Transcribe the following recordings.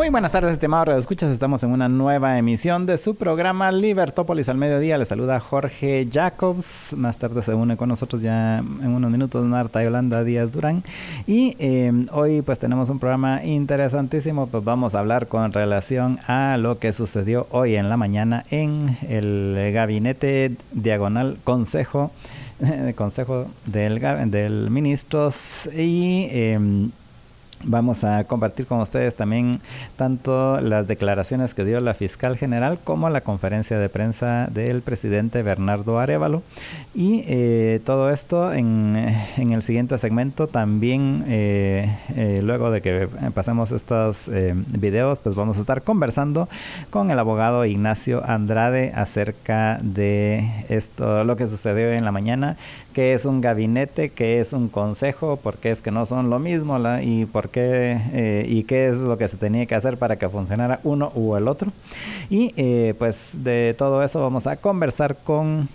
Muy buenas tardes, estimados Radio Escuchas. Estamos en una nueva emisión de su programa Libertópolis al mediodía. Les saluda Jorge Jacobs. Más tarde se une con nosotros ya en unos minutos Marta Yolanda Díaz Durán. Y eh, hoy pues tenemos un programa interesantísimo. Pues vamos a hablar con relación a lo que sucedió hoy en la mañana en el gabinete diagonal consejo, consejo del, del ministros y... Eh, Vamos a compartir con ustedes también tanto las declaraciones que dio la fiscal general como la conferencia de prensa del presidente Bernardo Arevalo. Y eh, todo esto en, en, el siguiente segmento también, eh, eh, luego de que pasemos estos videos, pues vamos a estar conversando con el abogado Ignacio Andrade acerca de esto, lo que sucedió en la mañana, que es un gabinete, que es un consejo, porque es que no son lo mismo y por qué eh, y qué es lo que se tenía que hacer para que funcionara uno u el otro. Y eh, pues de todo eso vamos a conversar con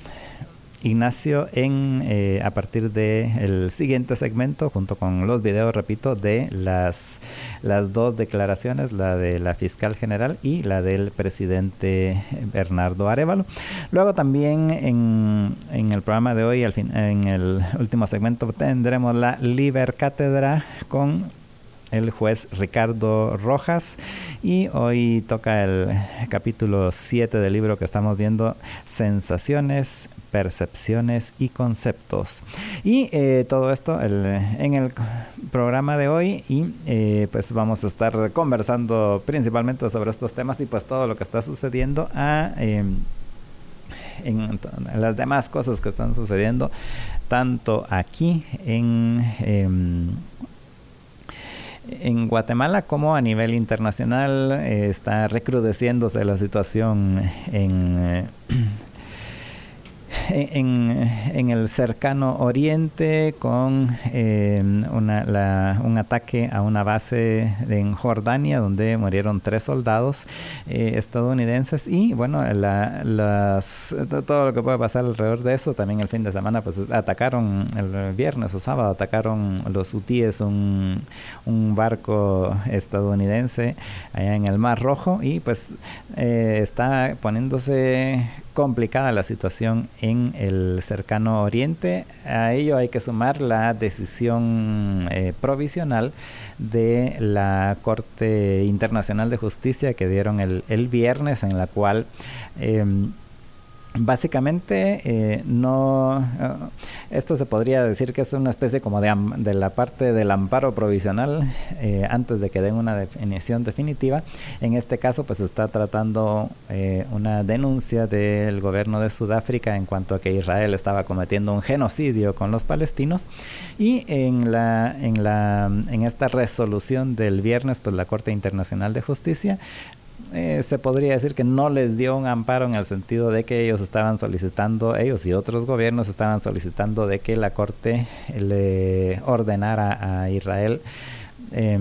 Ignacio en eh, a partir del el siguiente segmento junto con los videos repito de las las dos declaraciones la de la fiscal general y la del presidente Bernardo Arevalo luego también en, en el programa de hoy al fin, en el último segmento tendremos la Liber Cátedra con el juez Ricardo Rojas y hoy toca el capítulo 7 del libro que estamos viendo Sensaciones, percepciones y conceptos. Y eh, todo esto en el programa de hoy y eh, pues vamos a estar conversando principalmente sobre estos temas y pues todo lo que está sucediendo a... Em, en, las demás cosas que están sucediendo tanto aquí en em, en Guatemala como a nivel internacional eh, está recrudeciéndose la situación en en, el cercano oriente con eh, un ataque a una base en Jordania donde murieron tres soldados eh, estadounidenses. Y bueno las, todo lo que puede pasar alrededor de eso también el fin de semana pues atacaron el viernes o sábado atacaron los hutíes un, un barco estadounidense allá en el Mar Rojo. Y pues eh, está poniéndose complicada la situación en el cercano oriente. A ello hay que sumar la decisión eh, provisional de la Corte Internacional de Justicia que dieron el, el viernes en la cual... Em, Básicamente, eh, no. Eh, esto se podría decir que es una especie como de, de la parte del amparo provisional eh, antes de que den una definición definitiva. En este caso, pues está tratando una denuncia del gobierno de Sudáfrica en cuanto a que Israel estaba cometiendo un genocidio con los palestinos. Y en la, en la, en esta resolución del viernes, pues la Corte Internacional de Justicia eh, se podría decir que no les dio un amparo en el sentido de que ellos estaban solicitando, ellos y otros gobiernos estaban solicitando de que la Corte le ordenara a Israel eh,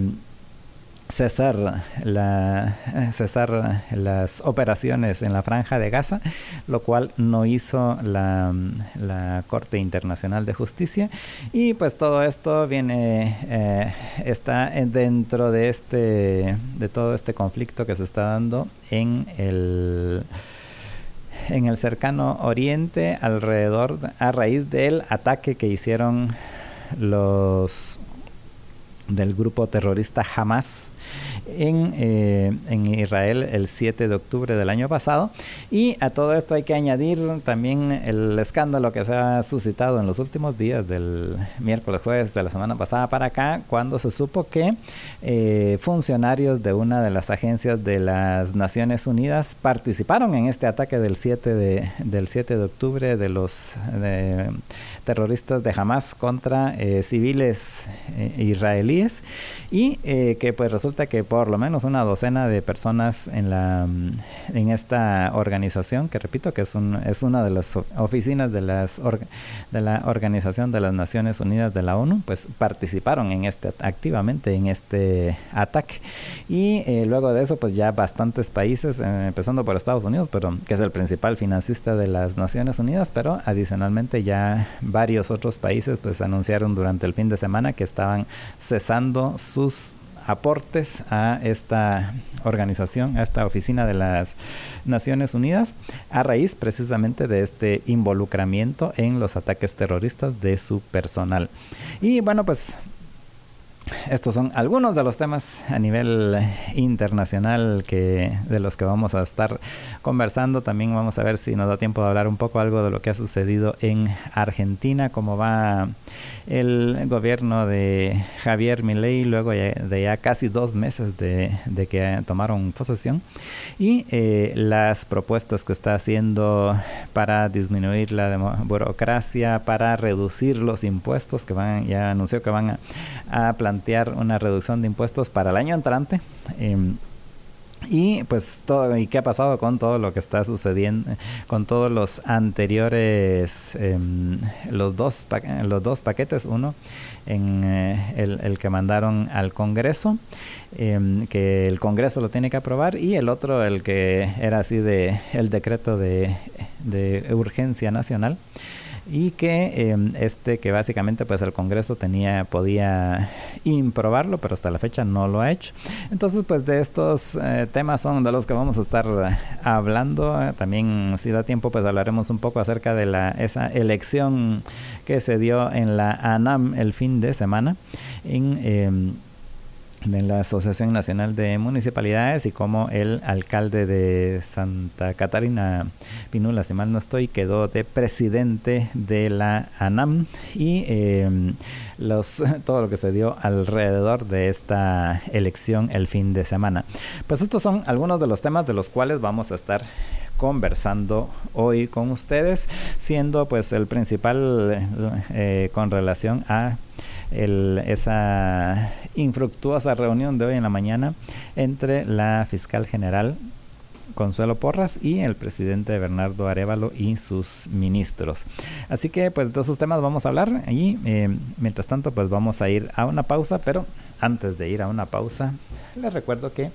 cesar, la, cesar las operaciones en la franja de Gaza, lo cual no hizo la, la Corte Internacional de Justicia. Y pues todo esto viene, eh, está dentro de, este, de todo este conflicto que se está dando en el en el cercano oriente alrededor a raíz del ataque que hicieron los del grupo terrorista Hamas en, eh, en Israel el 7 de octubre del año pasado. Y a todo esto hay que añadir también el escándalo que se ha suscitado en los últimos días del miércoles, jueves de la semana pasada para acá, cuando se supo que eh, funcionarios de una de las agencias de las Naciones Unidas participaron en este ataque del 7 de, del 7 de octubre de los terroristas de Hamas contra eh, civiles israelíes. Y que pues resulta que por lo menos una docena de personas en la en esta organización, que repito que es un, es una de las oficinas de las de la Organización de las Naciones Unidas de la ONU, pues participaron en este activamente en este ataque. Y eh, luego de eso pues ya bastantes países, eh, empezando por Estados Unidos, pero que es el principal financista de las Naciones Unidas, pero adicionalmente ya varios otros países pues anunciaron durante el fin de semana que estaban cesando sus aportes a esta organización, a esta oficina de las Naciones Unidas, a raíz precisamente de este involucramiento en los ataques terroristas de su personal. Y bueno, pues estos son algunos de los temas a nivel internacional que de los que vamos a estar conversando. También vamos a ver si nos da tiempo de hablar un poco algo de lo que ha sucedido en Argentina, cómo va el gobierno de Javier Milei luego de ya casi dos meses de, que tomaron posesión y eh, las propuestas que está haciendo para disminuir la burocracia, para reducir los impuestos que van, ya anunció que van a, plantear una reducción de impuestos para el año entrante. Em, y pues todo, y qué ha pasado con todo lo que está sucediendo, con todos los anteriores, em, los, dos los dos paquetes, uno en eh, el, que mandaron al Congreso, em, que el Congreso lo tiene que aprobar, y el otro, el que era así de el decreto de, de urgencia nacional y que em, este que básicamente pues el Congreso tenía podía improbarlo pero hasta la fecha no lo ha hecho. Entonces pues de estos eh, temas son de los que vamos a estar hablando. También si da tiempo pues hablaremos un poco acerca de la esa elección que se dio en la ANAM el fin de semana en em, de la Asociación Nacional de Municipalidades y como el alcalde de Santa Catarina Pinula, si mal no estoy, quedó de presidente de la ANAM y em, los, todo lo que se dio alrededor de esta elección el fin de semana. Pues estos son algunos de los temas de los cuales vamos a estar conversando hoy con ustedes, siendo pues el principal eh, con relación a esa infructuosa reunión de hoy en la mañana entre la fiscal general Consuelo Porras y el presidente Bernardo Arevalo y sus ministros. Así que pues de esos temas vamos a hablar y eh, mientras tanto pues vamos a ir a una pausa, pero antes de ir a una pausa les recuerdo que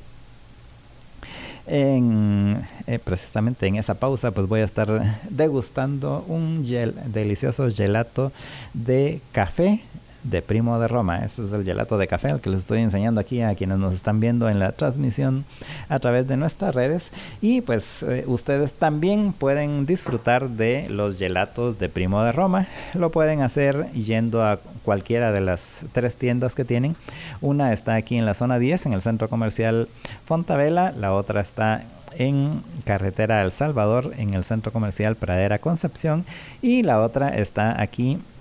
en, eh, precisamente en esa pausa pues voy a estar degustando un delicioso gelato de café de Primo de Roma. Este es el gelato de café, el que les estoy enseñando aquí a quienes nos están viendo en la transmisión a través de nuestras redes. Y pues eh, ustedes también pueden disfrutar de los gelatos de Primo de Roma. Lo pueden hacer yendo a cualquiera de las tres tiendas que tienen. Una está aquí en la zona 10, en el centro comercial Fontavela. La otra está en Carretera El Salvador, en el centro comercial Pradera Concepción. Y la otra está aquí en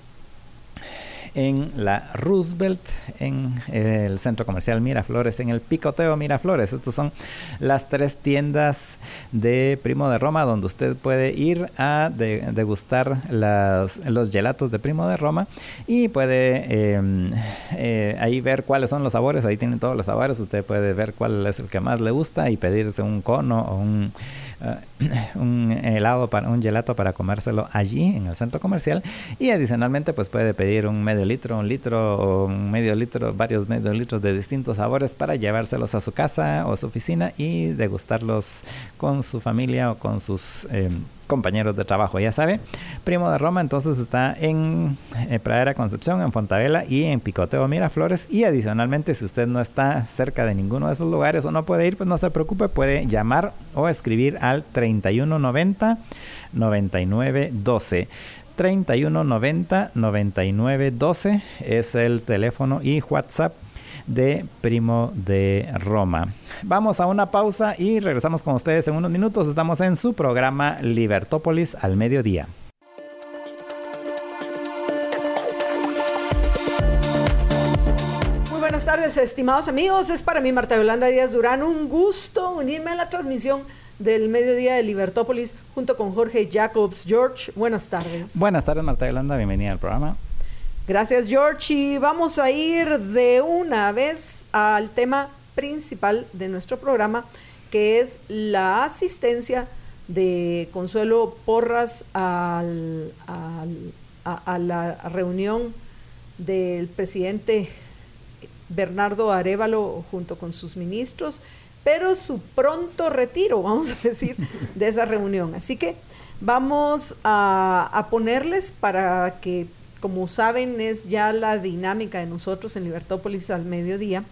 la Roosevelt, en el centro comercial Miraflores, en el Picoteo Miraflores. Estas son las tres tiendas de Primo de Roma donde usted puede ir a degustar los gelatos de Primo de Roma y puede em, eh, ahí ver cuáles son los sabores. Ahí tienen todos los sabores. Usted puede ver cuál es el que más le gusta y pedirse un cono o un eh, un helado para un gelato para comérselo allí en el centro comercial. Y adicionalmente pues puede pedir un medio litro, un litro o un medio litro, varios medios litros de distintos sabores para llevárselos a su casa o su oficina y degustarlos con su familia o con sus eh, compañeros de trabajo, ya sabe. Primo de Roma entonces está en, eh, Pradera Concepción, en Fontavela y en Picoteo Miraflores. Y adicionalmente, si usted no está cerca de ninguno de esos lugares o no puede ir, pues no se preocupe, puede llamar o escribir al 3190 9912. 3190 9912 es el teléfono y WhatsApp de Primo de Roma. Vamos a una pausa y regresamos con ustedes en unos minutos. Estamos en su programa Libertópolis al mediodía. Muy buenas tardes, estimados amigos. Es para mí, Marta Yolanda Díaz Durán, un gusto unirme a la transmisión del mediodía de Libertópolis junto con Jorge Jacobs. George, buenas tardes. Buenas tardes, Marta Yolanda. Bienvenida al programa. Gracias, George. Y vamos a ir de una vez al tema principal de nuestro programa, que es la asistencia de Consuelo Porras al, a, la reunión del presidente Bernardo Arevalo junto con sus ministros, pero su pronto retiro, vamos a decir, de esa reunión. Así que vamos a ponerles para que, como saben, es ya la dinámica de nosotros en Libertópolis al mediodía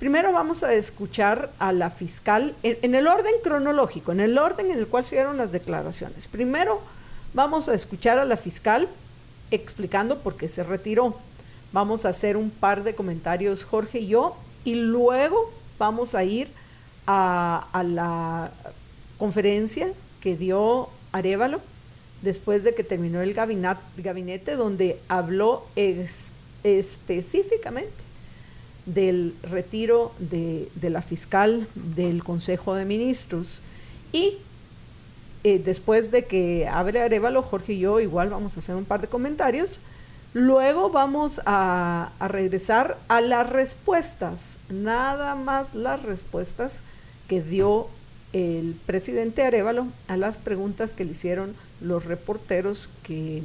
Primero vamos a escuchar a la fiscal en, el orden cronológico, en el orden en el cual se dieron las declaraciones. Primero vamos a escuchar a la fiscal explicando por qué se retiró. Vamos a hacer un par de comentarios Jorge y yo y luego vamos a ir a, la conferencia que dio Arevalo después de que terminó el gabinete, donde habló específicamente del retiro de, la fiscal del Consejo de Ministros. Y eh, después de que hable Arevalo, Jorge y yo igual vamos a hacer un par de comentarios. Luego vamos a, a regresar a las respuestas, nada más las respuestas que dio el presidente Arevalo a las preguntas que le hicieron los reporteros que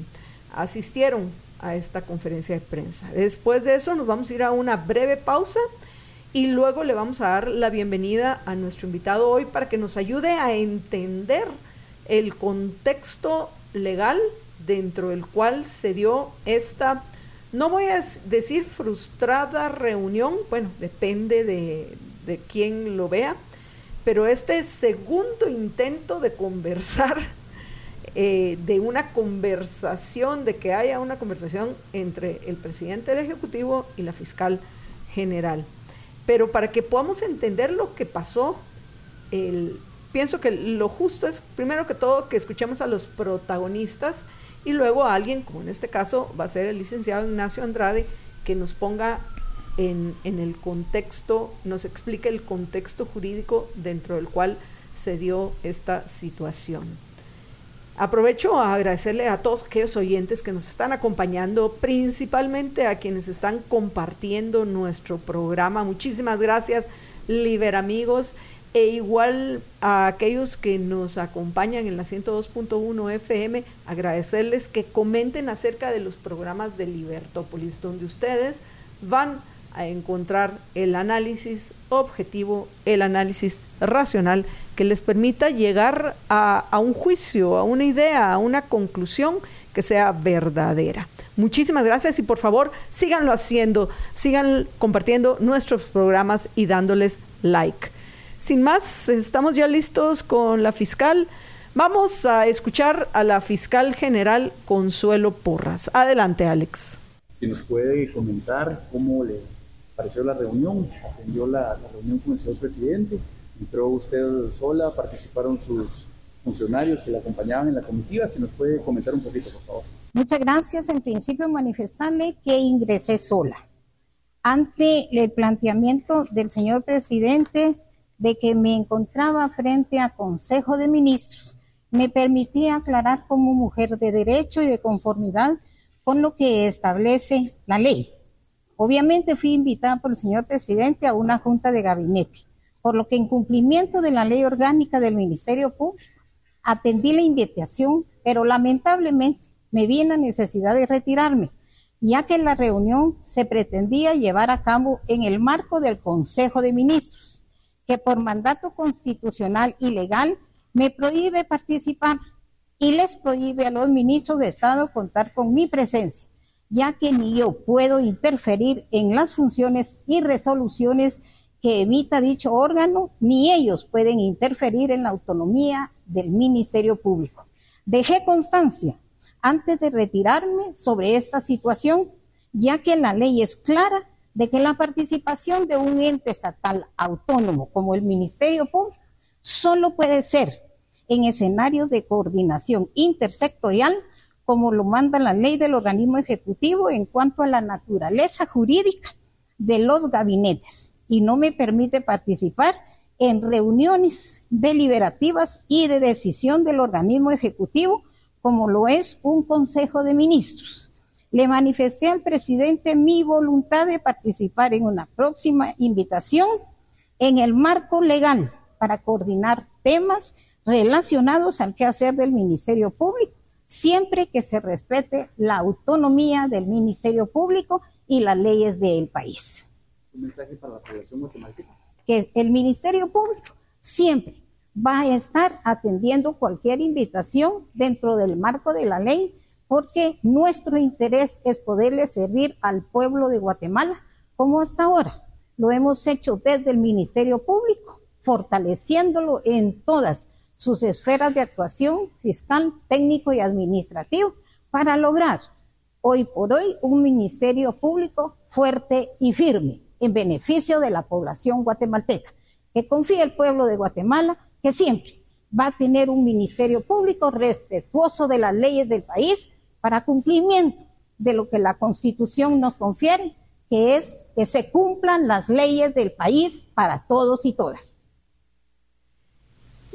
asistieron a esta conferencia de prensa. Después de eso nos vamos a ir a una breve pausa y luego le vamos a dar la bienvenida a nuestro invitado hoy para que nos ayude a entender el contexto legal dentro del cual se dio esta, no voy a decir frustrada reunión, bueno, depende de, de quién lo vea, pero este segundo intento de conversar eh, de una conversación, de que haya una conversación entre el presidente del Ejecutivo y la fiscal general. Pero para que podamos entender lo que pasó, pienso que lo justo es, primero que todo, que escuchemos a los protagonistas y luego a alguien, como en este caso va a ser el licenciado Ignacio Andrade, que nos ponga en, el contexto, nos explique el contexto jurídico dentro del cual se dio esta situación. Aprovecho a agradecerle a todos aquellos oyentes que nos están acompañando, principalmente a quienes están compartiendo nuestro programa. Muchísimas gracias, Liber amigos, e igual a aquellos que nos acompañan en la 102.1 FM, agradecerles que comenten acerca de los programas de Libertópolis, donde ustedes van a encontrar el análisis objetivo, el análisis racional que les permita llegar a, un juicio, a una idea, a una conclusión que sea verdadera. Muchísimas gracias y por favor síganlo haciendo, sigan compartiendo nuestros programas y dándoles like. Sin más, estamos ya listos con la fiscal. Vamos a escuchar a la fiscal general Consuelo Porras. Adelante, Alex. Si nos puede comentar cómo le apareció la reunión, atendió la, reunión con el señor presidente, entró usted sola, participaron sus funcionarios que la acompañaban en la comitiva. Si nos puede comentar un poquito, por favor. Muchas gracias. En principio, manifestarle que ingresé sola. Ante el planteamiento del señor presidente de que me encontraba frente a Consejo de Ministros, me permitía aclarar como mujer de derecho y de conformidad con lo que establece la ley. Obviamente fui invitada por el señor presidente a una junta de gabinete, por lo que en cumplimiento de la ley orgánica del Ministerio Público, atendí la invitación, pero lamentablemente me vi en la necesidad de retirarme, ya que la reunión se pretendía llevar a cabo en el marco del Consejo de Ministros, que por mandato constitucional y legal me prohíbe participar y les prohíbe a los ministros de Estado contar con mi presencia ya que ni yo puedo interferir en las funciones y resoluciones que emita dicho órgano, ni ellos pueden interferir en la autonomía del Ministerio Público. Dejé constancia antes de retirarme sobre esta situación, ya que la ley es clara de que la participación de un ente estatal autónomo como el Ministerio Público solo puede ser en escenarios de coordinación intersectorial como lo manda la ley del organismo ejecutivo en cuanto a la naturaleza jurídica de los gabinetes y no me permite participar en reuniones deliberativas y de decisión del organismo ejecutivo como lo es un Consejo de Ministros. Le manifesté al presidente mi voluntad de participar en una próxima invitación en el marco legal para coordinar temas relacionados al quehacer del Ministerio Público, siempre que se respete la autonomía del Ministerio Público y las leyes del país. Un mensaje para la población guatemalteca. Que el Ministerio Público siempre va a estar atendiendo cualquier invitación dentro del marco de la ley, porque nuestro interés es poderle servir al pueblo de Guatemala como hasta ahora. Lo hemos hecho desde el Ministerio Público, fortaleciéndolo en todas sus esferas de actuación fiscal, técnico y administrativo para lograr hoy por hoy un ministerio público fuerte y firme en beneficio de la población guatemalteca. Que confía el pueblo de Guatemala que siempre va a tener un ministerio público respetuoso de las leyes del país para cumplimiento de lo que la Constitución nos confiere, que es que se cumplan las leyes del país para todos y todas.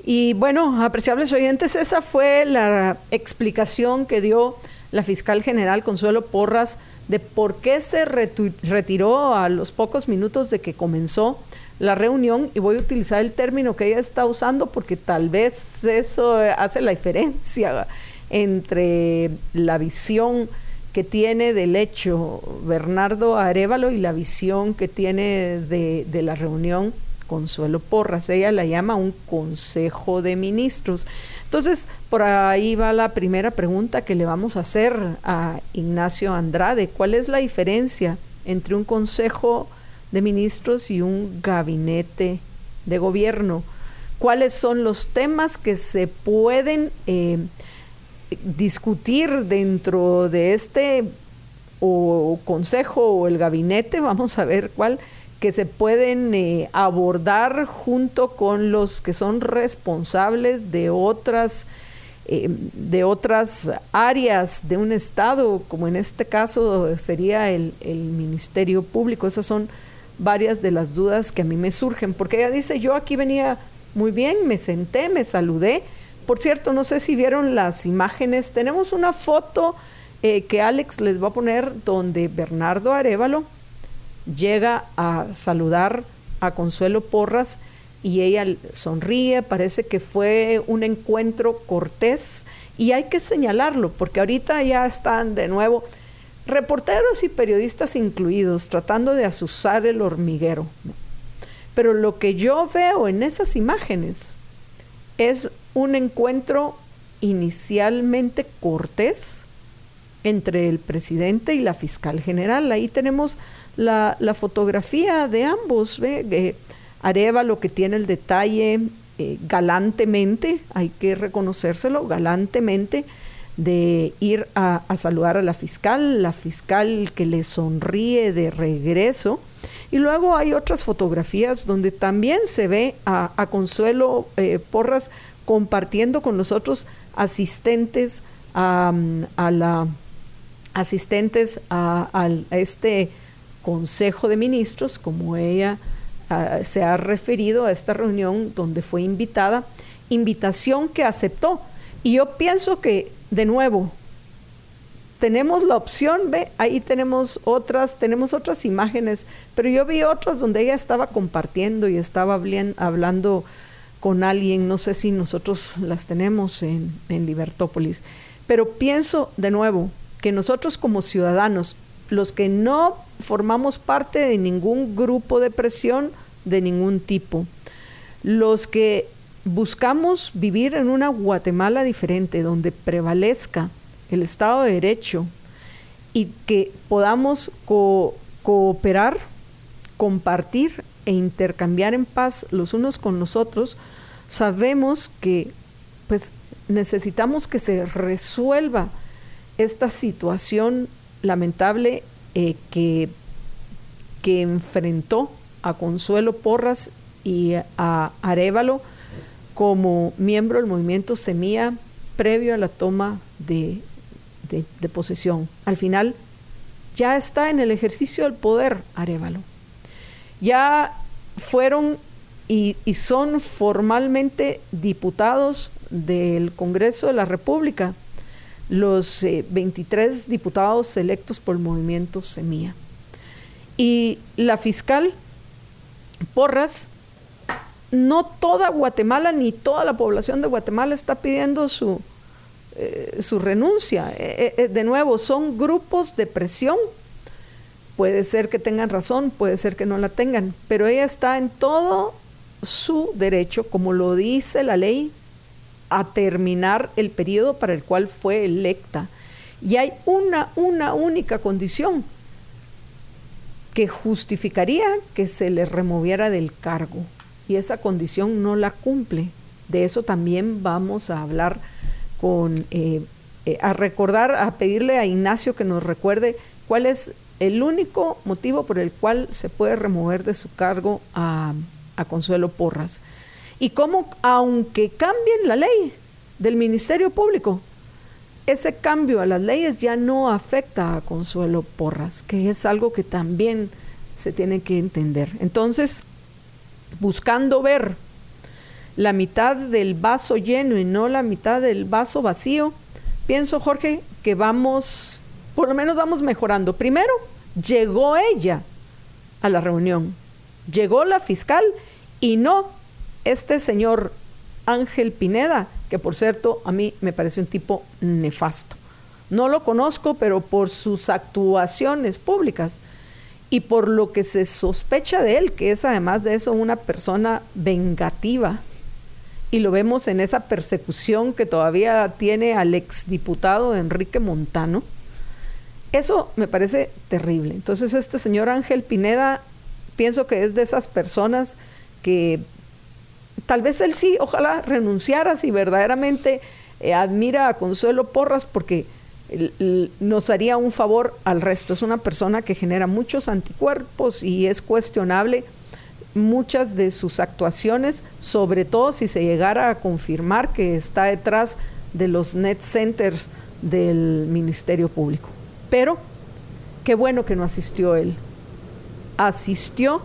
Y bueno, apreciables oyentes, esa fue la explicación que dio la fiscal general Consuelo Porras de por qué se retiró a los pocos minutos de que comenzó la reunión. Y voy a utilizar el término que ella está usando porque tal vez eso hace la diferencia entre la visión que tiene del hecho Bernardo Arevalo y la visión que tiene de, de la reunión Consuelo Porras. Ella la llama un consejo de ministros. Entonces, por ahí va la primera pregunta que le vamos a hacer a Ignacio Andrade. ¿Cuál es la diferencia entre un consejo de ministros y un gabinete de gobierno? ¿Cuáles son los temas que se pueden eh, discutir dentro de este o consejo o el gabinete? Vamos a ver cuál que se pueden eh, abordar junto con los que son responsables de otras eh, de otras áreas de un estado, como en este caso sería el, el, Ministerio Público. Esas son varias de las dudas que a mí me surgen, porque ella dice, yo aquí venía muy bien, me senté, me saludé. Por cierto, no sé si vieron las imágenes, tenemos una foto eh, que Alex les va a poner donde Bernardo Arevalo, llega a saludar a Consuelo Porras y ella sonríe, parece que fue un encuentro cortés y hay que señalarlo porque ahorita ya están de nuevo reporteros y periodistas incluidos tratando de asusar el hormiguero. Pero lo que yo veo en esas imágenes es un encuentro inicialmente cortés entre el presidente y la fiscal general. Ahí tenemos la, fotografía de ambos. ¿ve? Areva lo que tiene el detalle eh, galantemente, hay que reconocérselo, galantemente, de ir a, saludar a la fiscal, la fiscal que le sonríe de regreso. Y luego hay otras fotografías donde también se ve a, Consuelo eh, Porras compartiendo con los otros asistentes a, la asistentes a este Consejo de Ministros, como ella ah, se ha referido a esta reunión donde fue invitada, invitación que aceptó. Y yo pienso que, de nuevo, tenemos la opción, ve, ahí tenemos otras, tenemos otras imágenes, pero yo vi otras donde ella estaba compartiendo y estaba hablando con alguien, no sé si nosotros las tenemos en, en Libertópolis, pero pienso de nuevo que nosotros como ciudadanos los que no formamos parte de ningún grupo de presión de ningún tipo, los que buscamos vivir en una Guatemala diferente, donde prevalezca el Estado de Derecho y que podamos cooperar, compartir e intercambiar en paz los unos con los otros, sabemos que pues necesitamos que se resuelva esta situación lamentable eh, que, que enfrentó a Consuelo Porras y a Arevalo como miembro del movimiento Semilla previo a la toma de, de, posesión. Al final ya está en el ejercicio del poder Arevalo. Ya fueron y, y, son formalmente diputados del Congreso de la República los 23 eh, diputados electos por el movimiento Semilla. Y la fiscal Porras no toda Guatemala ni toda la población de Guatemala está pidiendo su, eh, su renuncia. Eh, de nuevo, son grupos de presión. Puede ser que tengan razón, puede ser que no la tengan, pero ella está en todo su derecho, como lo dice la ley, a terminar el periodo para el cual fue electa. Y hay una, una única condición que justificaría que se le removiera del cargo. Y esa condición no la cumple. De eso también vamos a hablar con, eh, eh, a recordar, a pedirle a Ignacio que nos recuerde cuál es el único motivo por el cual se puede remover de su cargo a, a Consuelo Porras. Y cómo, aunque cambien la ley del Ministerio Público, ese cambio a las leyes ya no afecta a Consuelo Porras, que es algo que también se tiene que entender. Entonces, buscando ver la mitad del vaso lleno y no la mitad del vaso vacío, pienso, Jorge, que vamos, por lo menos vamos mejorando. Primero, llegó ella a la reunión, llegó la fiscal y no este señor Ángel Pineda, que por cierto a mí me parece un tipo nefasto. No lo conozco, pero por sus actuaciones públicas y por lo que se sospecha de él, que es además de eso una persona vengativa. Y lo vemos en esa persecución que todavía tiene al exdiputado Enrique Montano. Eso me parece terrible. Entonces este señor Ángel Pineda, pienso que es de esas personas que tal vez él sí, ojalá renunciara si verdaderamente eh, admira a Consuelo Porras porque nos haría un favor al resto. Es una persona que genera muchos anticuerpos y es cuestionable muchas de sus actuaciones, sobre todo si se llegara a confirmar que está detrás de los net centers del Ministerio Público. Pero qué bueno que no asistió él. Asistió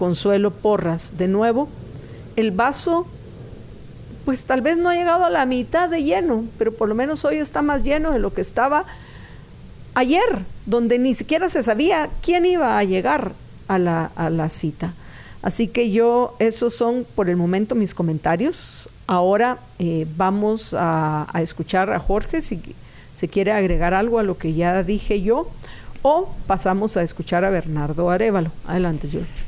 Consuelo Porras de nuevo el vaso pues tal vez no ha llegado a la mitad de lleno, pero por lo menos hoy está más lleno de lo que estaba ayer, donde ni siquiera se sabía quién iba a llegar a la, a la cita. Así que yo, esos son por el momento mis comentarios. Ahora eh, vamos a, escuchar a Jorge si, si quiere agregar algo a lo que ya dije yo, o pasamos a escuchar a Bernardo Arevalo. Adelante, George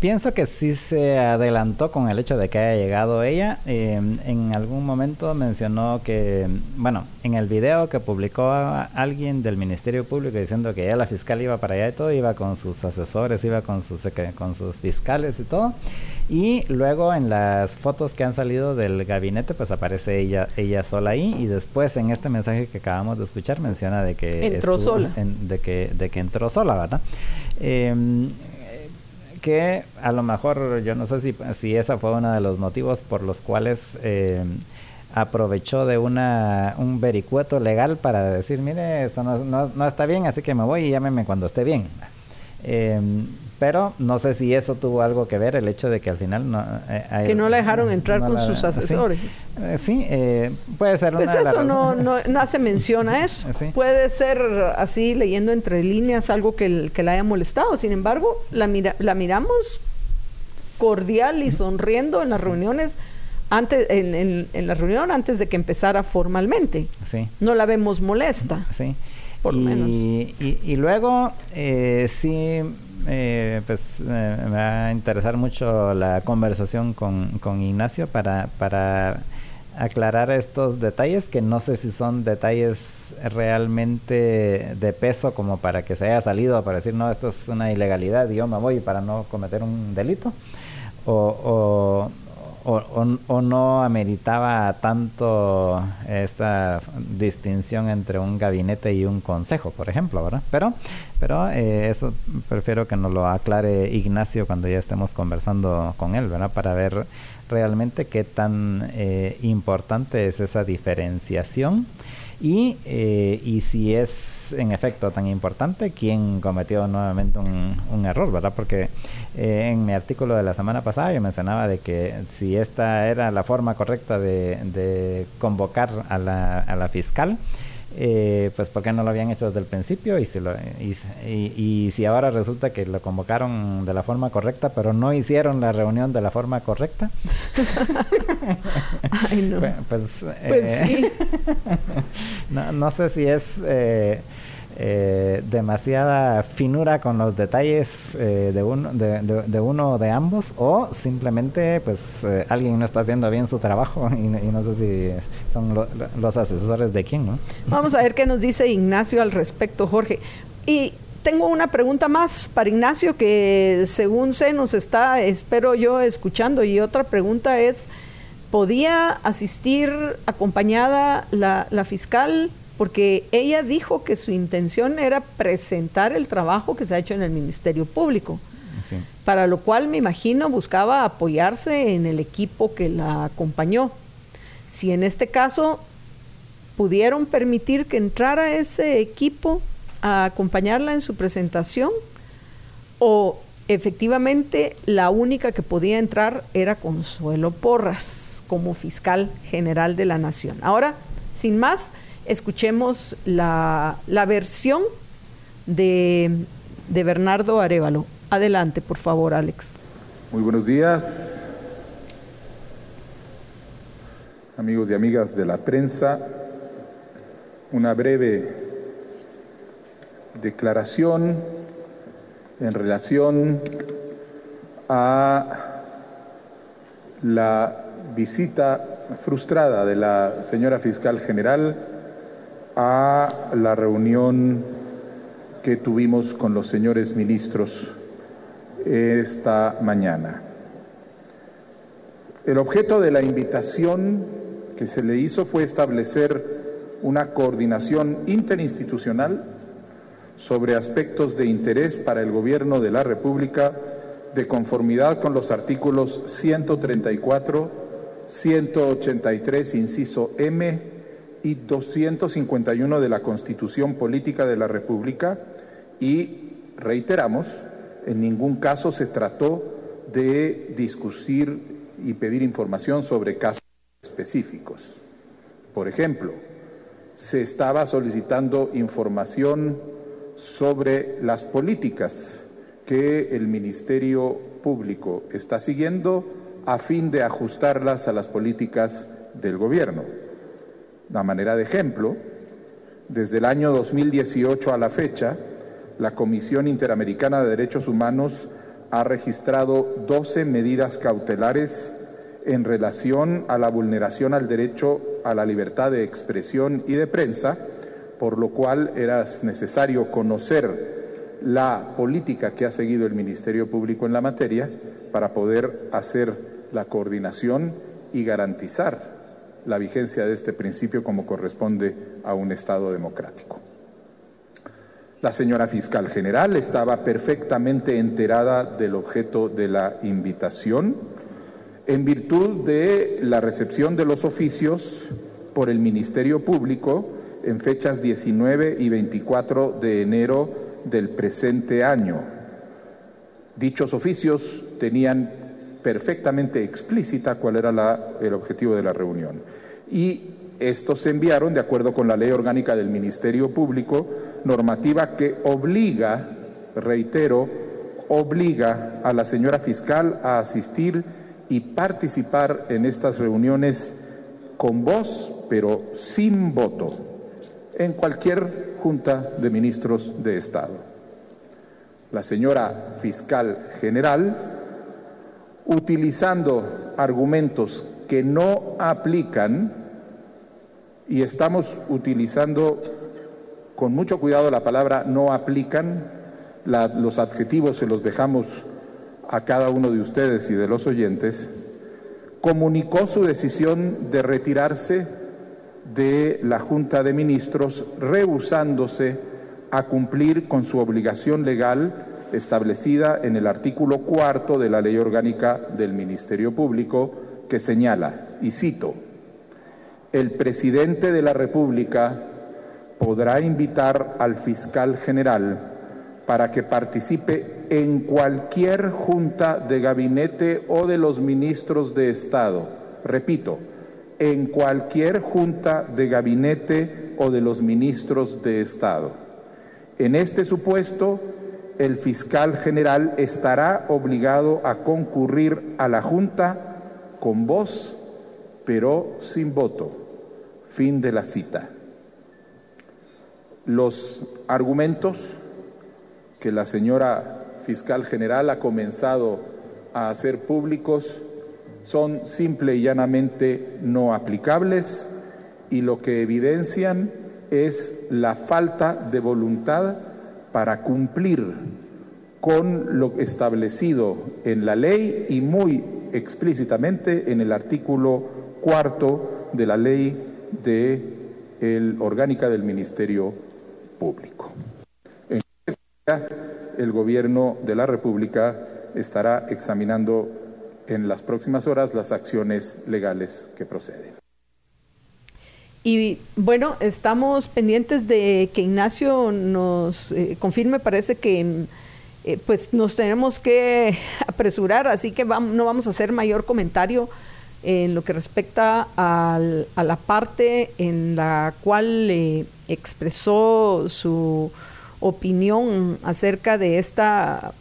pienso que sí se adelantó con el hecho de que haya llegado ella. Eh, en algún momento mencionó que, bueno, en el video que publicó alguien del Ministerio Público diciendo que ya la fiscal iba para allá y todo, iba con sus asesores, iba con sus, con sus fiscales y todo. Y luego en las fotos que han salido del gabinete, pues aparece ella, ella sola ahí. Y después en este mensaje que acabamos de escuchar menciona de que entró sola, de que de que entró sola, ¿verdad? Eh, que a lo mejor yo no sé si, si ese fue uno de los motivos por los cuales eh, aprovechó de una un vericueto legal para decir, mire, esto no, no, está bien, así que me voy y llámeme cuando esté bien. Eh, pero no sé si eso tuvo algo que ver, el hecho de que al final no... Eh, que no la dejaron entrar con sus asesores. Sí, eh, eh, puede ser pues eso no, no, no, se menciona eso. Puede ser así, leyendo entre líneas, algo que, que la haya molestado. Sin embargo, la, mira, la miramos cordial y sonriendo en las reuniones antes en, en, la reunión antes de que empezara formalmente. Sí. No la vemos molesta. Sí. Por lo menos. Y, y, luego, eh, sí eh, pues eh, me va a interesar mucho la conversación con, con Ignacio para, para aclarar estos detalles que no sé si son detalles realmente de peso como para que se haya salido para decir no esto es una ilegalidad y yo me voy para no cometer un delito o, o, no ameritaba tanto esta distinción entre un gabinete y un consejo, por ejemplo, ¿verdad? Pero, pero eh, eso prefiero que nos lo aclare Ignacio cuando ya estemos conversando con él, ¿verdad? Para ver realmente qué tan eh, importante es esa diferenciación y, eh, y si es en efecto tan importante, quién cometió nuevamente un, un error, ¿verdad? Porque eh, en mi artículo de la semana pasada yo mencionaba de que si esta era la forma correcta de, de convocar a la, a la fiscal, eh, pues ¿por qué no lo habían hecho desde el principio? Y si, lo, y, y, si ahora resulta que lo convocaron de la forma correcta, pero no hicieron la reunión de la forma correcta. Ay, no. Pues, pues, pues sí. no, no, sé si es... Eh, eh, demasiada finura con los detalles eh, de, uno, de, uno de ambos o simplemente pues eh, alguien no está haciendo bien su trabajo y, no sé si son los asesores de quién, ¿no? Vamos a ver qué nos dice Ignacio al respecto, Jorge. Y tengo una pregunta más para Ignacio que según se nos está, espero yo, escuchando. Y otra pregunta es, ¿podía asistir acompañada la fiscal porque ella dijo que su intención era presentar el trabajo que se ha hecho en el Ministerio Público, para lo cual me imagino buscaba apoyarse en el equipo que la acompañó. Si en este caso pudieron permitir que entrara ese equipo a acompañarla en su presentación, o efectivamente la única que podía entrar era Consuelo Porras como fiscal general de la Nación. Ahora, sin más, escuchemos la, la versión de, de Bernardo Arevalo. Adelante, por favor, Alex. Muy buenos días, amigos y amigas de la prensa. Una breve declaración en relación a la visita frustrada de la señora fiscal general a la reunión que tuvimos con los señores ministros esta mañana. El objeto de la invitación que se le hizo fue establecer una coordinación interinstitucional sobre aspectos de interés para el Gobierno de la República de conformidad con los artículos 134, 183, inciso M, y 251 de la Constitución Política de la República y reiteramos, en ningún caso se trató de discutir y pedir información sobre casos específicos. Por ejemplo, se estaba solicitando información sobre las políticas que el Ministerio Público está siguiendo a fin de ajustarlas a las políticas del gobierno. A manera de ejemplo, desde el año 2018 a la fecha, la Comisión Interamericana de Derechos Humanos ha registrado 12 medidas cautelares en relación a la vulneración al derecho a la libertad de expresión y de prensa, por lo cual era necesario conocer la política que ha seguido el Ministerio Público en la materia para poder hacer la coordinación y garantizar la vigencia de este principio como corresponde a un Estado democrático. La señora fiscal general estaba perfectamente enterada del objeto de la invitación en virtud de la recepción de los oficios por el Ministerio Público en fechas 19 y 24 de enero del presente año. Dichos oficios tenían perfectamente explícita cuál era el objetivo de la reunión. Y estos se enviaron de acuerdo con la ley orgánica del Ministerio Público, normativa que obliga, reitero, obliga a la señora fiscal a asistir y participar en estas reuniones con voz, pero sin voto, en cualquier junta de ministros de Estado. La señora fiscal general utilizando argumentos que no aplican y estamos utilizando con mucho cuidado la palabra no aplican, los adjetivos se los dejamos a cada uno de ustedes y de los oyentes, comunicó su decisión de retirarse de la Junta de Ministros, rehusándose a cumplir con su obligación legal establecida en el artículo cuarto de la Ley Orgánica del Ministerio Público, que señala, y cito, el presidente de la República podrá invitar al fiscal general para que participe en cualquier junta de gabinete o de los ministros de Estado. Repito, en cualquier junta de gabinete o de los ministros de Estado. En este supuesto, el fiscal general estará obligado a concurrir a la Junta con voz, pero sin voto. Fin de la cita. Los argumentos que la señora fiscal general ha comenzado a hacer públicos son simple y llanamente no aplicables y lo que evidencian es la falta de voluntad para cumplir con lo establecido en la ley y muy explícitamente en el artículo cuarto de la ley de orgánica del Ministerio Público. En el gobierno de la República estará examinando en las próximas horas las acciones legales que proceden. Y bueno, estamos pendientes de que Ignacio nos eh, confirme, parece que eh, pues nos tenemos que apresurar, así que no vamos a hacer mayor comentario en lo que respecta a la parte en la cual expresó su opinión acerca de esta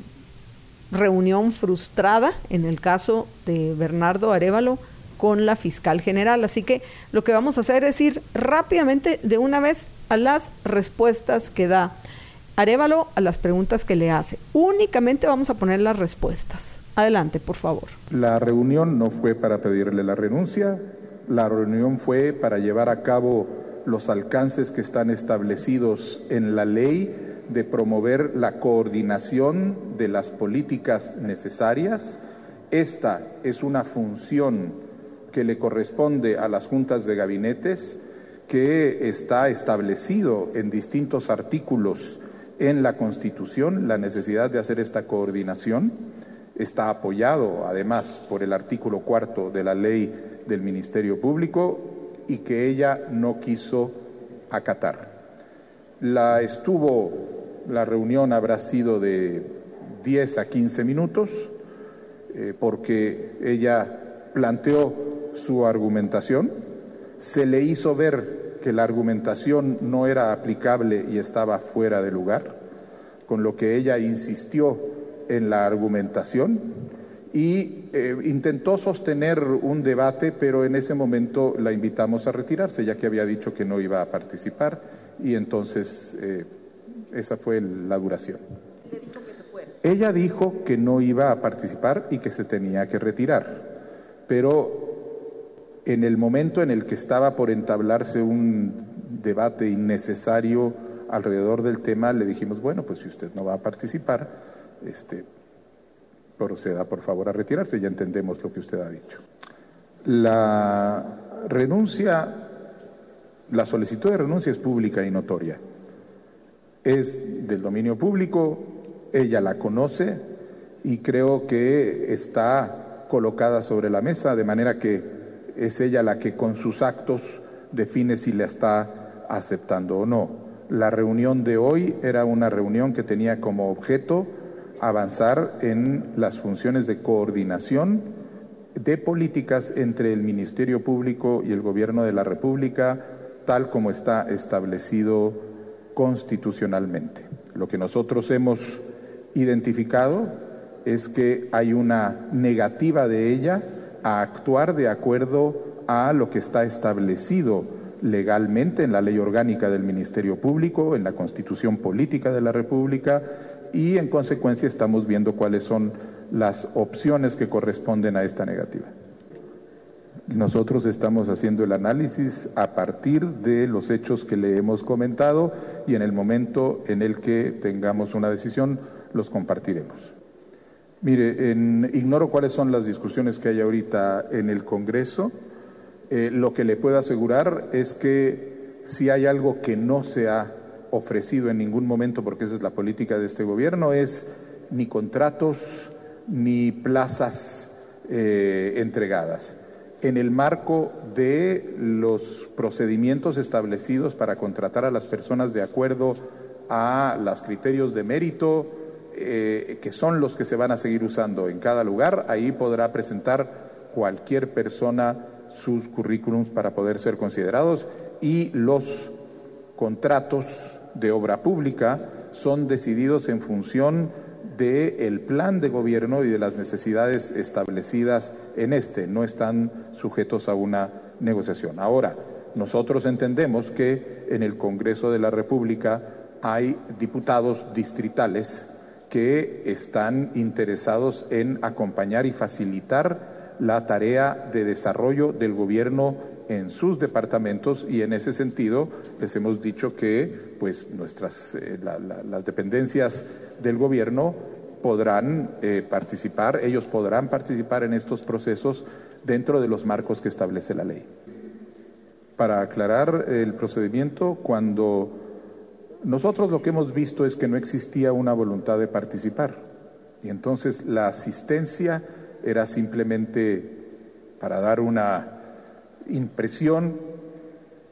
reunión frustrada en el caso de Bernardo Arevalo con la fiscal general. Así que lo que vamos a hacer es ir rápidamente de una vez a las respuestas que da Arevalo a las preguntas que le hace. Únicamente vamos a poner las respuestas. Adelante, por favor. La reunión no fue para pedirle la renuncia, la reunión fue para llevar a cabo los alcances que están establecidos en la ley de promover la coordinación de las políticas necesarias. Esta es una función que le corresponde a las juntas de gabinetes que está establecido en distintos artículos en la Constitución la necesidad de hacer esta coordinación. Está apoyado además por el artículo cuarto de la ley del Ministerio Público y que ella no quiso acatar. La estuvo, la reunión habrá sido de 10 a 15 minutos, eh, porque ella planteó su argumentación, se le hizo ver que la argumentación no era aplicable y estaba fuera de lugar, con lo que ella insistió en la argumentación y eh, intentó sostener un debate, pero en ese momento la invitamos a retirarse, ya que había dicho que no iba a participar y entonces eh, esa fue la duración. Ella dijo que no iba a participar y que se tenía que retirar, pero en el momento en el que estaba por entablarse un debate innecesario alrededor del tema, le dijimos, bueno, pues si usted no va a participar, este, proceda por favor a retirarse, ya entendemos lo que usted ha dicho. La renuncia, la solicitud de renuncia es pública y notoria. Es del dominio público, ella la conoce y creo que está colocada sobre la mesa, de manera que es ella la que con sus actos define si la está aceptando o no. La reunión de hoy era una reunión que tenía como objeto avanzar en las funciones de coordinación de políticas entre el Ministerio Público y el Gobierno de la República, tal como está establecido constitucionalmente. Lo que nosotros hemos identificado es que hay una negativa de ella a actuar de acuerdo a lo que está establecido legalmente en la ley orgánica del Ministerio Público, en la Constitución Política de la República y en consecuencia estamos viendo cuáles son las opciones que corresponden a esta negativa. Nosotros estamos haciendo el análisis a partir de los hechos que le hemos comentado y en el momento en el que tengamos una decisión los compartiremos. Mire, ignoro cuáles son las discusiones que hay ahorita en el Congreso. Eh, lo que le puedo asegurar es que si hay algo que no se ha ofrecido en ningún momento, porque esa es la política de este gobierno, es ni contratos ni plazas eh, entregadas. En el marco de los procedimientos establecidos para contratar a las personas de acuerdo a los criterios de mérito, eh, que son los que se van a seguir usando en cada lugar, ahí podrá presentar cualquier persona sus currículums para poder ser considerados y los contratos de obra pública son decididos en función del plan de gobierno y de las necesidades establecidas en este, no están sujetos a una negociación. Ahora, nosotros entendemos que en el Congreso de la República hay diputados distritales que están interesados en acompañar y facilitar la tarea de desarrollo del gobierno en sus departamentos y en ese sentido les hemos dicho que pues nuestras eh, las dependencias del gobierno podrán eh, participar, ellos podrán participar en estos procesos dentro de los marcos que establece la ley. Para aclarar el procedimiento, cuando nosotros lo que hemos visto es que no existía una voluntad de participar y entonces la asistencia era simplemente para dar una impresión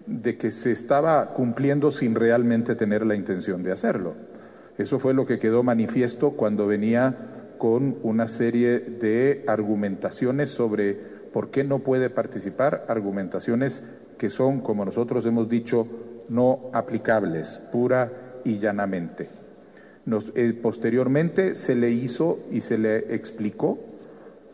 de que se estaba cumpliendo sin realmente tener la intención de hacerlo. Eso fue lo que quedó manifiesto cuando venía con una serie de argumentaciones sobre por qué no puede participar, argumentaciones que son, como nosotros hemos dicho, no aplicables, pura y llanamente. Eh, posteriormente se le hizo y se le explicó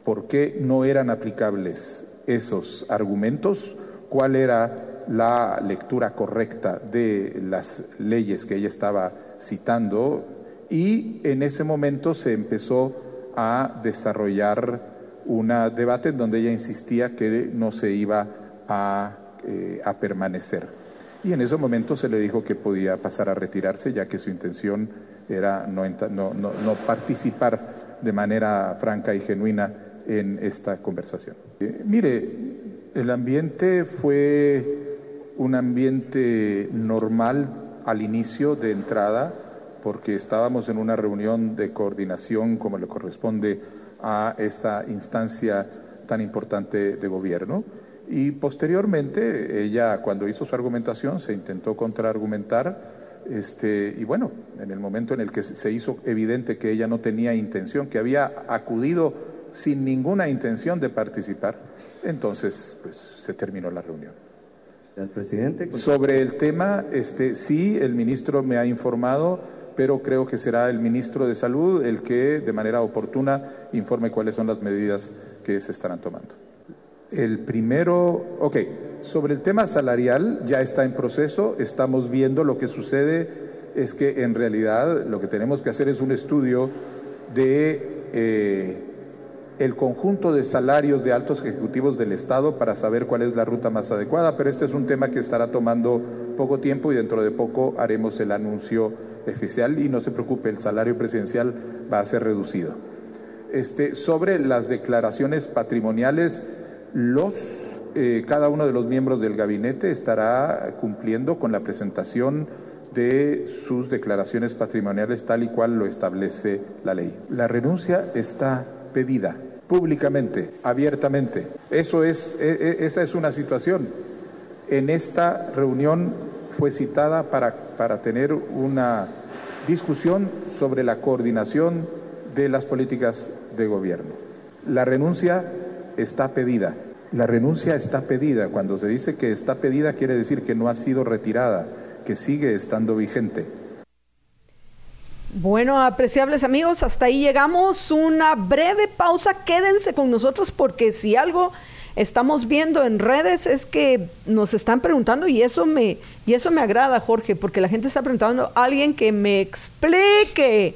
por qué no eran aplicables esos argumentos, cuál era la lectura correcta de las leyes que ella estaba citando y en ese momento se empezó a desarrollar un debate en donde ella insistía que no se iba a, eh, a permanecer. Y en ese momento se le dijo que podía pasar a retirarse, ya que su intención era no, no, no participar de manera franca y genuina en esta conversación. Eh, mire, el ambiente fue un ambiente normal al inicio de entrada, porque estábamos en una reunión de coordinación como le corresponde a esta instancia tan importante de gobierno. Y posteriormente, ella, cuando hizo su argumentación, se intentó contraargumentar. Este, y bueno, en el momento en el que se hizo evidente que ella no tenía intención, que había acudido sin ninguna intención de participar, entonces pues se terminó la reunión. El presidente. Sobre el tema, este, sí, el ministro me ha informado, pero creo que será el ministro de Salud el que de manera oportuna informe cuáles son las medidas que se estarán tomando. El primero, ok, sobre el tema salarial ya está en proceso, estamos viendo lo que sucede es que en realidad lo que tenemos que hacer es un estudio de eh, el conjunto de salarios de altos ejecutivos del Estado para saber cuál es la ruta más adecuada, pero este es un tema que estará tomando poco tiempo y dentro de poco haremos el anuncio oficial y no se preocupe, el salario presidencial va a ser reducido. Este, sobre las declaraciones patrimoniales, eh, cada uno de los miembros del gabinete estará cumpliendo con la presentación de sus declaraciones patrimoniales tal y cual lo establece la ley. La renuncia está pedida públicamente, abiertamente. Eso es, e, e, esa es una situación. En esta reunión fue citada para, para tener una discusión sobre la coordinación de las políticas de gobierno. La renuncia está pedida. La renuncia está pedida. Cuando se dice que está pedida quiere decir que no ha sido retirada, que sigue estando vigente. Bueno, apreciables amigos, hasta ahí llegamos. Una breve pausa. Quédense con nosotros porque si algo estamos viendo en redes es que nos están preguntando y eso me y eso me agrada, Jorge, porque la gente está preguntando a alguien que me explique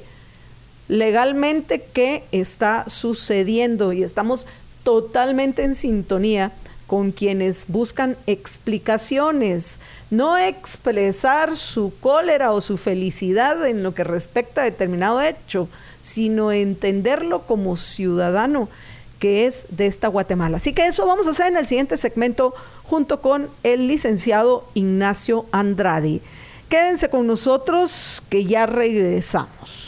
legalmente qué está sucediendo y estamos totalmente en sintonía con quienes buscan explicaciones, no expresar su cólera o su felicidad en lo que respecta a determinado hecho, sino entenderlo como ciudadano que es de esta Guatemala. Así que eso vamos a hacer en el siguiente segmento junto con el licenciado Ignacio Andrade. Quédense con nosotros que ya regresamos.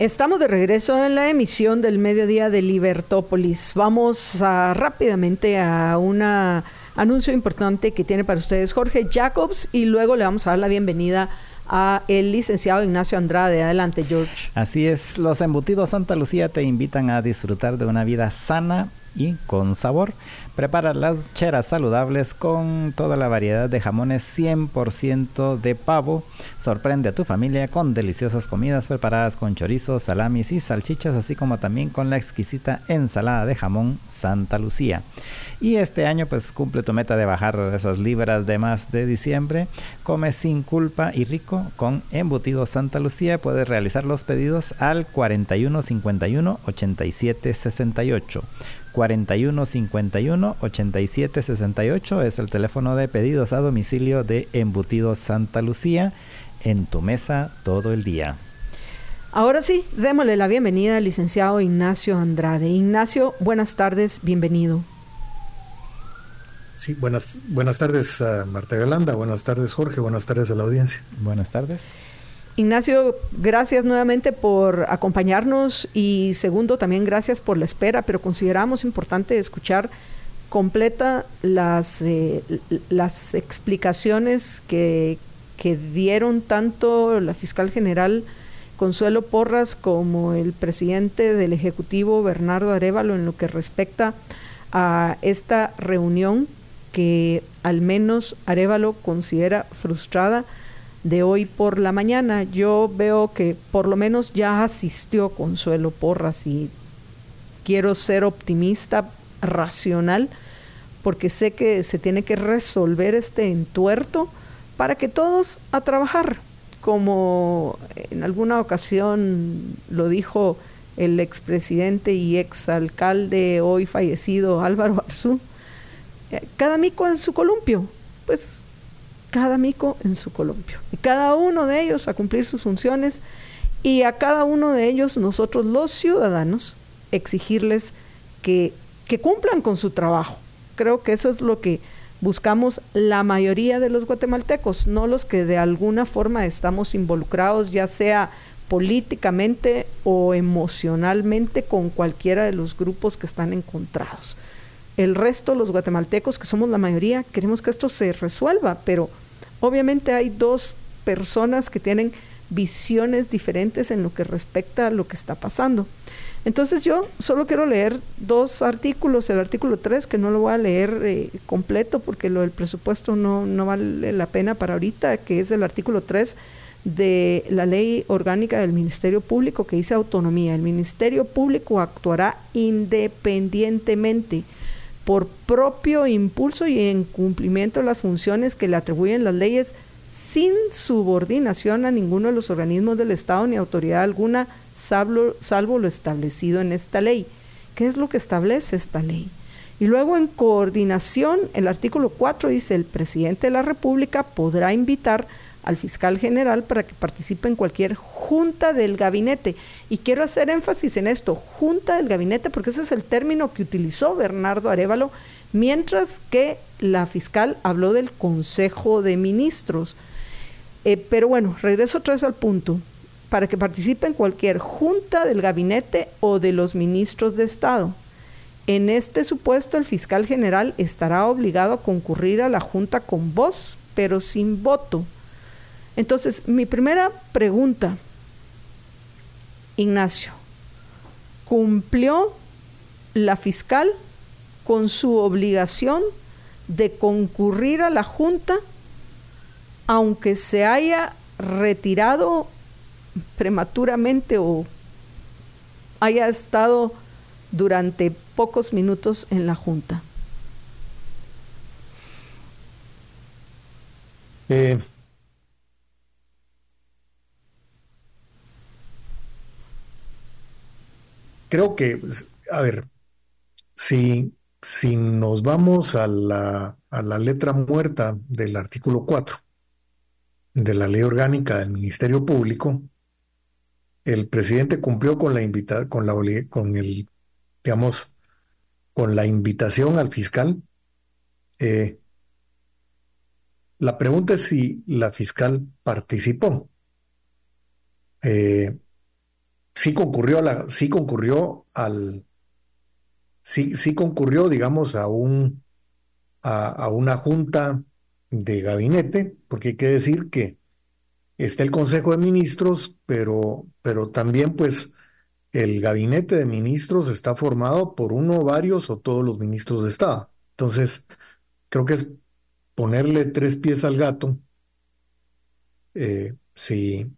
Estamos de regreso en la emisión del mediodía de Libertópolis. Vamos a, rápidamente a un anuncio importante que tiene para ustedes Jorge Jacobs y luego le vamos a dar la bienvenida a el licenciado Ignacio Andrade. Adelante, George. Así es, los embutidos Santa Lucía te invitan a disfrutar de una vida sana y con sabor. Prepara las cheras saludables con toda la variedad de jamones 100% de pavo. Sorprende a tu familia con deliciosas comidas preparadas con chorizos, salamis y salchichas, así como también con la exquisita ensalada de jamón Santa Lucía. Y este año pues cumple tu meta de bajar esas libras de más de diciembre. Come sin culpa y rico con embutido Santa Lucía. Puedes realizar los pedidos al 4151 8768. 4151 8768 es el teléfono de pedidos a domicilio de Embutido Santa Lucía en tu mesa todo el día. Ahora sí, démosle la bienvenida al licenciado Ignacio Andrade. Ignacio, buenas tardes, bienvenido. Sí, buenas, buenas tardes a Marta Yolanda, buenas tardes Jorge, buenas tardes a la audiencia. Buenas tardes. Ignacio, gracias nuevamente por acompañarnos y segundo, también gracias por la espera, pero consideramos importante escuchar completa las, eh, las explicaciones que, que dieron tanto la fiscal general Consuelo Porras como el presidente del Ejecutivo Bernardo Arevalo en lo que respecta a esta reunión que al menos Arevalo considera frustrada de hoy por la mañana. Yo veo que por lo menos ya asistió Consuelo Porras y quiero ser optimista, racional, porque sé que se tiene que resolver este entuerto para que todos a trabajar, como en alguna ocasión lo dijo el expresidente y exalcalde hoy fallecido Álvaro Arzú, cada mico en su columpio, pues cada mico en su columpio. Y cada uno de ellos a cumplir sus funciones y a cada uno de ellos nosotros los ciudadanos exigirles que, que cumplan con su trabajo. Creo que eso es lo que buscamos la mayoría de los guatemaltecos, no los que de alguna forma estamos involucrados, ya sea políticamente o emocionalmente con cualquiera de los grupos que están encontrados el resto, los guatemaltecos, que somos la mayoría, queremos que esto se resuelva, pero obviamente hay dos personas que tienen visiones diferentes en lo que respecta a lo que está pasando. Entonces yo solo quiero leer dos artículos, el artículo 3, que no lo voy a leer eh, completo porque lo del presupuesto no, no vale la pena para ahorita, que es el artículo 3 de la ley orgánica del Ministerio Público que dice autonomía. El Ministerio Público actuará independientemente por propio impulso y en cumplimiento de las funciones que le atribuyen las leyes sin subordinación a ninguno de los organismos del Estado ni autoridad alguna, salvo, salvo, lo establecido en esta ley. ¿Qué es lo que establece esta ley? Y luego en coordinación, el artículo 4 dice, el presidente de la República podrá invitar al fiscal general para que participe en cualquier junta del gabinete. Y quiero hacer énfasis en esto, junta del gabinete, porque ese es el término que utilizó Bernardo Arevalo, mientras que la fiscal habló del Consejo de Ministros. Eh, pero bueno, regreso otra vez al punto, para que participe en cualquier junta del gabinete o de los ministros de Estado. En este supuesto, el fiscal general estará obligado a concurrir a la junta con voz, pero sin voto entonces, mi primera pregunta, Ignacio, ¿cumplió la fiscal con su obligación de concurrir a la Junta, aunque se haya retirado prematuramente o haya estado durante pocos minutos en la Junta? Eh, creo que, a ver, si, si nos vamos a la, a la letra muerta del artículo 4 de la ley orgánica del Ministerio Público, el presidente cumplió con la invita con la con el digamos con la invitación al fiscal. Eh, la pregunta es si la fiscal participó. Eh, sí concurrió la, sí concurrió al, sí concurrió, digamos, a un, a, una junta de gabinete, porque hay que decir que está el Consejo de Ministros, pero, pero también, pues, el gabinete de ministros está formado por uno, varios o todos los ministros de Estado. Entonces, creo que es ponerle tres pies al gato. Eh, si,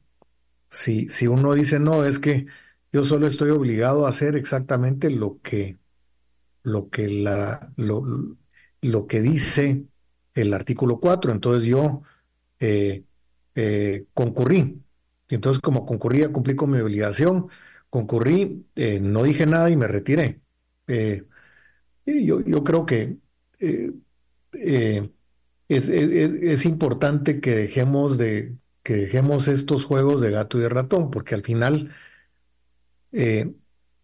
si, si uno dice, no, es que yo solo estoy obligado a hacer exactamente lo que, lo que, la, lo, lo que dice el artículo 4, entonces yo eh, eh, concurrí. Entonces, como concurría, cumplí con mi obligación, concurrí, eh, no dije nada y me retiré. y yo, yo, creo que es, es, importante que dejemos, de, que dejemos estos juegos de gato y de ratón, porque al final, ¿qué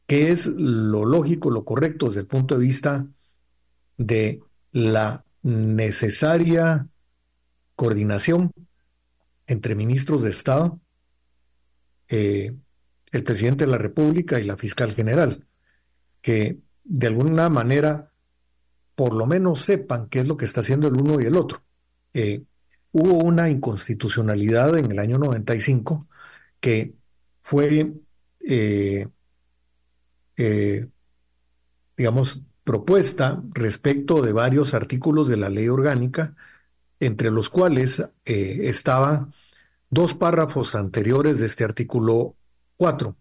es lo lógico, lo correcto desde el punto de vista de la necesaria coordinación entre ministros de Estado, eh, el presidente de la República y la fiscal general, que de alguna manera por lo menos sepan qué es lo que está haciendo el uno y el otro. Eh, hubo una inconstitucionalidad en el año 95 que fue, eh, digamos, propuesta respecto de varios artículos de la ley orgánica, entre los cuales eh, estaban dos párrafos anteriores de este artículo 4,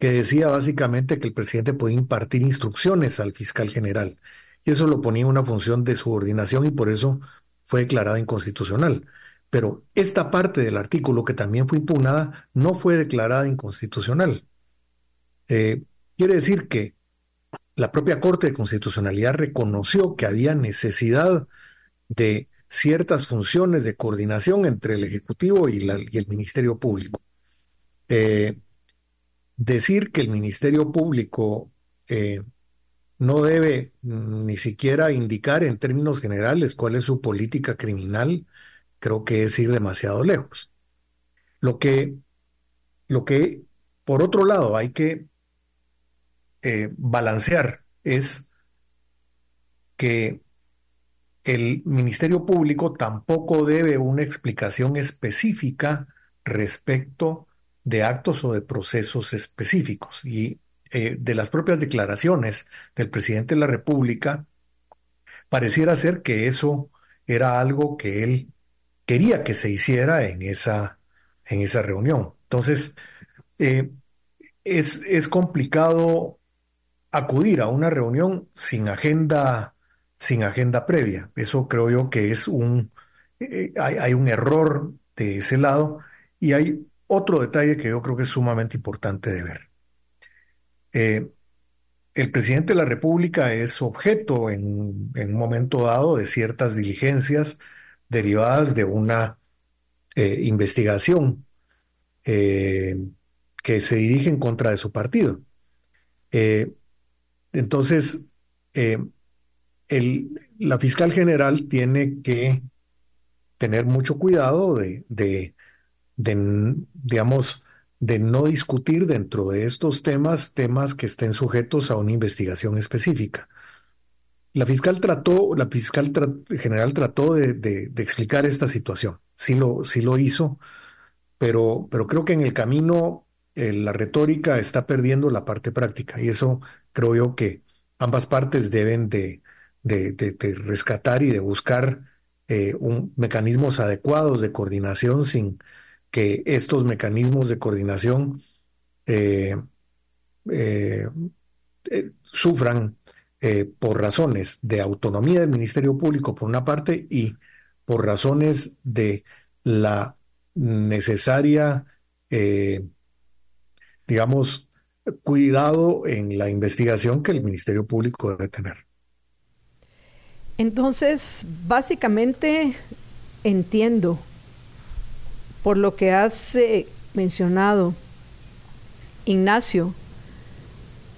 que decía básicamente que el presidente podía impartir instrucciones al fiscal general. Y eso lo ponía en una función de subordinación y por eso fue declarada inconstitucional. Pero esta parte del artículo que también fue impugnada no fue declarada inconstitucional. Eh, quiere decir que la propia Corte de Constitucionalidad reconoció que había necesidad de ciertas funciones de coordinación entre el Ejecutivo y, el Ministerio Público. Eh, decir que el Ministerio Público eh, no debe ni siquiera indicar en términos generales cuál es su política criminal, creo que es ir demasiado lejos. Lo que, lo que por otro lado, hay que eh, balancear es que el Ministerio Público tampoco debe una explicación específica respecto de actos o de procesos específicos. Y eh, de las propias declaraciones del presidente de la República, pareciera ser que eso era algo que él quería que se hiciera en esa, en esa reunión. Entonces, eh, es, es complicado acudir a una reunión sin agenda, sin agenda previa. Eso creo yo que es un, eh, hay, un error de ese lado y hay otro detalle que yo creo que es sumamente importante de ver. Eh, el presidente de la República es objeto en, un momento dado de ciertas diligencias derivadas de una eh, investigación que se dirige en contra de su partido. Entonces, eh, la fiscal general tiene que tener mucho cuidado de, de, digamos, de no discutir dentro de estos temas temas que estén sujetos a una investigación específica. La fiscal trató, la fiscal general trató de, explicar esta situación. Sí lo, sí lo hizo, pero, pero creo que en el camino eh, la retórica está perdiendo la parte práctica y eso creo yo que ambas partes deben de, rescatar y de buscar eh, un, mecanismos adecuados de coordinación sin que estos mecanismos de coordinación eh, eh, sufran por razones de autonomía del Ministerio Público por una parte y por razones de la necesaria, digamos, cuidado en la investigación que el Ministerio Público debe tener. Entonces, básicamente entiendo por lo que has eh, mencionado, Ignacio,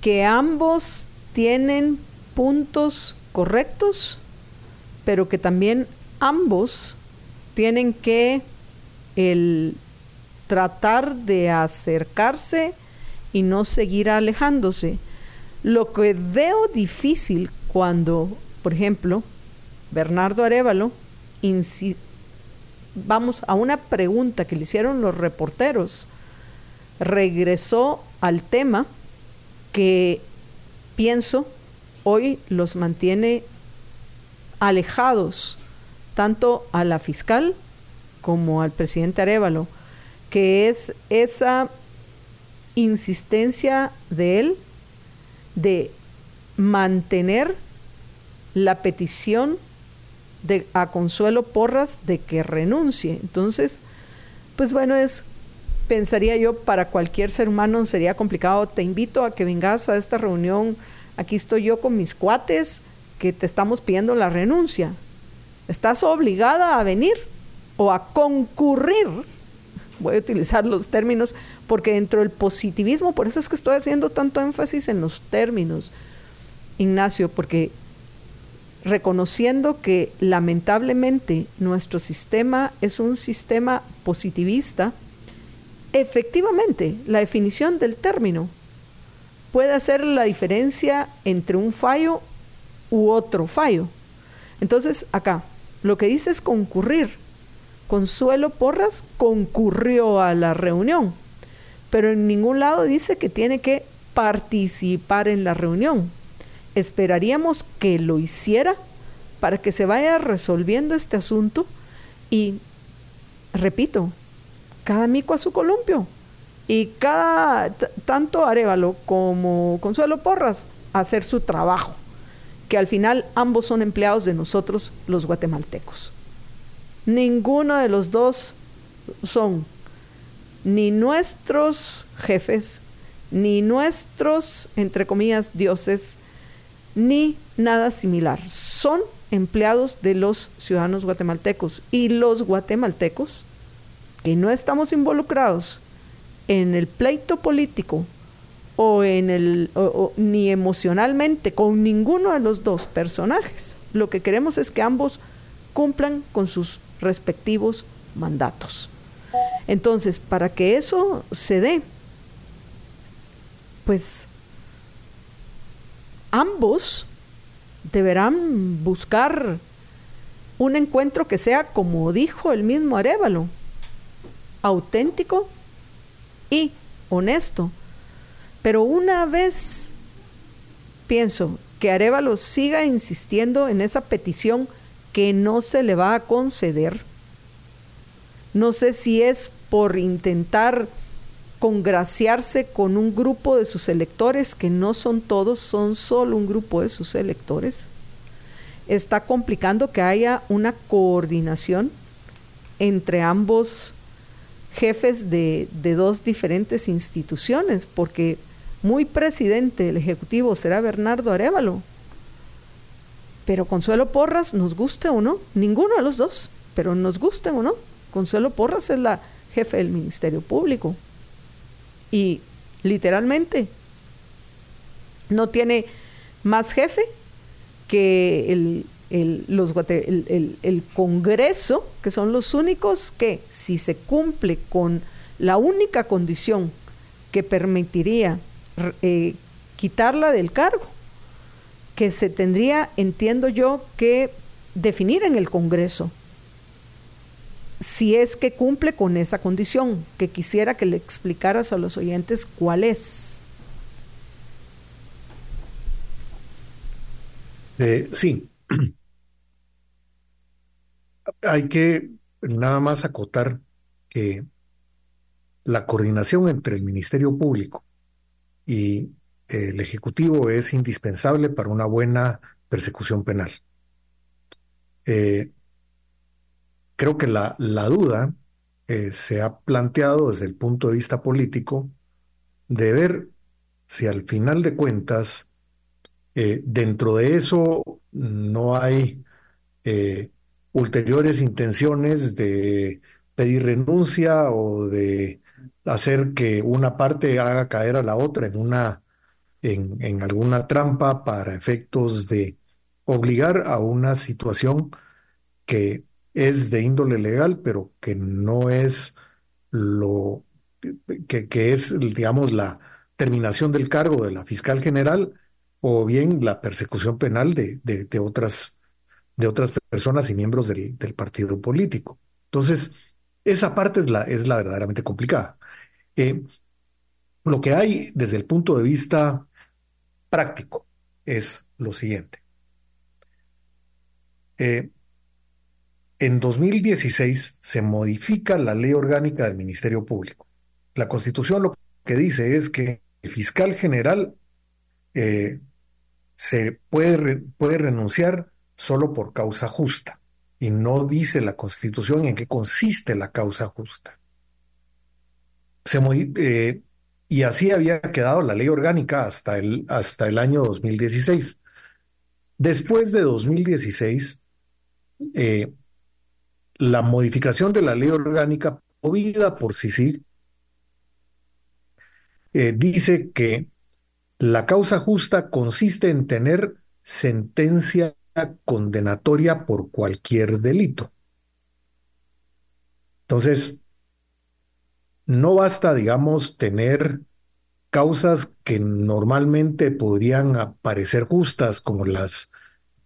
que ambos tienen puntos correctos, pero que también ambos tienen que el tratar de acercarse y no seguir alejándose. Lo que veo difícil cuando, por ejemplo, Bernardo Arevalo, vamos a una pregunta que le hicieron los reporteros, regresó al tema que pienso hoy los mantiene alejados tanto a la fiscal como al presidente Arevalo, que es esa insistencia de él de mantener la petición a Consuelo Porras de que renuncie. Entonces, pues bueno, es, pensaría yo, para cualquier ser humano sería complicado. Te invito a que vengas a esta reunión. Aquí estoy yo con mis cuates que te estamos pidiendo la renuncia. Estás obligada a venir o a concurrir. Voy a utilizar los términos porque dentro del positivismo, por eso es que estoy haciendo tanto énfasis en los términos, Ignacio, porque reconociendo que lamentablemente nuestro sistema es un sistema positivista, efectivamente la definición del término puede hacer la diferencia entre un fallo u otro fallo. Entonces, acá, lo que dice es concurrir. Consuelo Porras concurrió a la reunión, pero en ningún lado dice que tiene que participar en la reunión esperaríamos que lo hiciera para que se vaya resolviendo este asunto y, repito, cada mico a su columpio y cada, tanto Arevalo como Consuelo Porras, hacer su trabajo, que al final ambos son empleados de nosotros los guatemaltecos. Ninguno de los dos son ni nuestros jefes, ni nuestros, entre comillas, dioses, ni nada similar. Son empleados de los ciudadanos guatemaltecos y los guatemaltecos que no estamos involucrados en el pleito político o en el ni emocionalmente con ninguno de los dos personajes. Lo que queremos es que ambos cumplan con sus respectivos mandatos. Entonces, para que eso se dé, pues ambos deberán buscar un encuentro que sea, como dijo el mismo Arevalo, auténtico y honesto. Pero una vez pienso que Arevalo siga insistiendo en esa petición que no se le va a conceder, no sé si es por intentar congraciarse con un grupo de sus electores, que no son todos, son solo un grupo de sus electores, está complicando que haya una coordinación entre ambos jefes de, dos diferentes instituciones, porque muy presidente del Ejecutivo será Bernardo Arevalo. Pero Consuelo Porras, nos guste o no, ninguno de los dos, pero nos guste o no, Consuelo Porras es la jefe del Ministerio Público y literalmente no tiene más jefe que el, los, el, Congreso, que son los únicos que, si se cumple con la única condición que permitiría eh, quitarla del cargo, que se tendría, entiendo yo, que definir en el Congreso si es que cumple con esa condición, que quisiera que le explicaras a los oyentes cuál es. Eh, sí. Hay que nada más acotar que la coordinación entre el Ministerio Público y el Ejecutivo es indispensable para una buena persecución penal. Eh, creo que la, la duda eh, se ha planteado desde el punto de vista político de ver si al final de cuentas eh, dentro de eso no hay eh, ulteriores intenciones de pedir renuncia o de hacer que una parte haga caer a la otra en una en, en alguna trampa para efectos de obligar a una situación que es de índole legal, pero que no es lo que, que, es, digamos, la terminación del cargo de la fiscal general o bien la persecución penal de, de, otras, de otras personas y miembros del, del, partido político. Entonces, esa parte es la, es la verdaderamente complicada. Eh, lo que hay desde el punto de vista práctico es lo siguiente. Eh, en 2016 se modifica la ley orgánica del Ministerio Público. La Constitución lo que dice es que el fiscal general eh, se puede, puede renunciar solo por causa justa y no dice la Constitución en qué consiste la causa justa. Se, eh, y así había quedado la ley orgánica hasta el, hasta el año 2016. Después de 2016, eh, la modificación de la ley orgánica, movida por sí eh, dice que la causa justa consiste en tener sentencia condenatoria por cualquier delito. Entonces, no basta, digamos, tener causas que normalmente podrían parecer justas, como las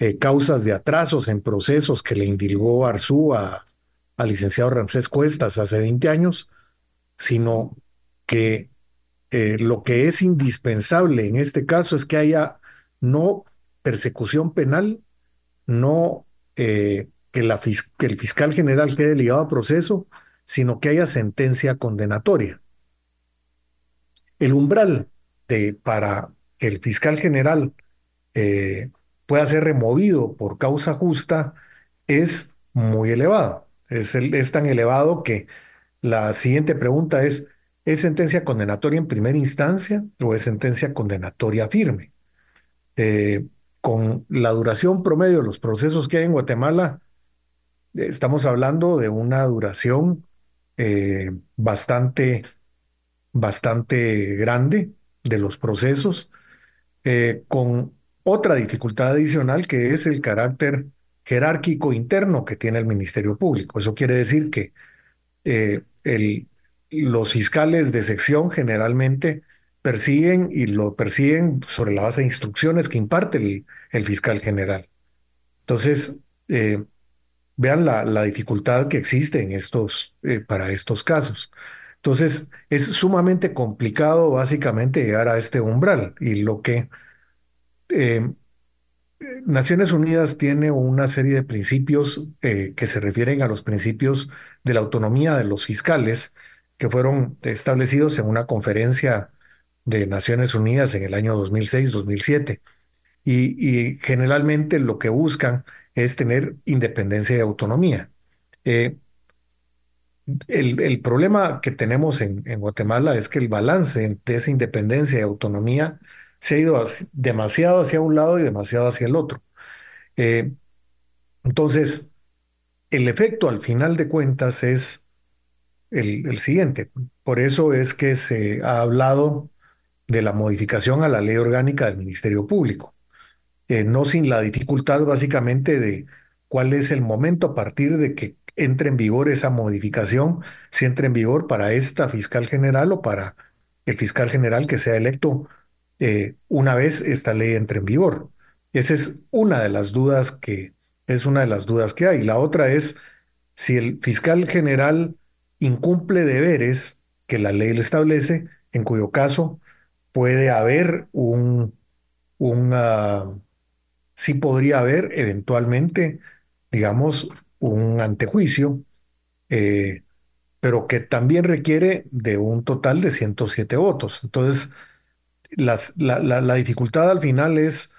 eh, causas de atrasos en procesos que le indilgó Arzú al licenciado Ramsés Cuestas hace 20 años, sino que eh, lo que es indispensable en este caso es que haya no persecución penal, no eh, que, el fiscal general quede ligado a proceso, sino que haya sentencia condenatoria. El umbral de, para que el fiscal general pueda ser removido por causa justa es muy elevado. Es, es tan elevado que la siguiente pregunta es, ¿es sentencia condenatoria en primera instancia o es sentencia condenatoria firme? Eh, con la duración promedio de los procesos que hay en Guatemala, estamos hablando de una duración eh, bastante, bastante grande de los procesos, eh, con otra dificultad adicional que es el carácter jerárquico interno que tiene el Ministerio Público. Eso quiere decir que eh, el, los fiscales de sección generalmente persiguen y lo persiguen sobre la base de instrucciones que imparte el, el fiscal general. Entonces, Vean la, dificultad que existe en estos, eh, para estos casos. Entonces, es sumamente complicado básicamente llegar a este umbral y lo que eh, Naciones Unidas tiene una serie de principios eh, que se refieren a los principios de la autonomía de los fiscales que fueron establecidos en una conferencia de Naciones Unidas en el año 2006-2007. Y, y, generalmente lo que buscan es tener independencia y autonomía. Eh, el, problema que tenemos en, Guatemala es que el balance de esa independencia y autonomía se ha ido demasiado hacia un lado y demasiado hacia el otro. Eh, entonces, el efecto al final de cuentas es el, siguiente. Por eso es que se ha hablado de la modificación a la ley orgánica del Ministerio Público. Eh, no sin la dificultad básicamente de cuál es el momento a partir de que entre en vigor esa modificación, si entra en vigor para esta fiscal general o para el fiscal general que sea electo eh, una vez esta ley entre en vigor. Esa es una de las dudas que es una de las dudas que hay. La otra es si el fiscal general incumple deberes que la ley le establece, en cuyo caso puede haber un, un sí podría haber eventualmente, digamos, un antejuicio, eh, pero que también requiere de un total de 107 votos. Entonces, las, la, dificultad al final es,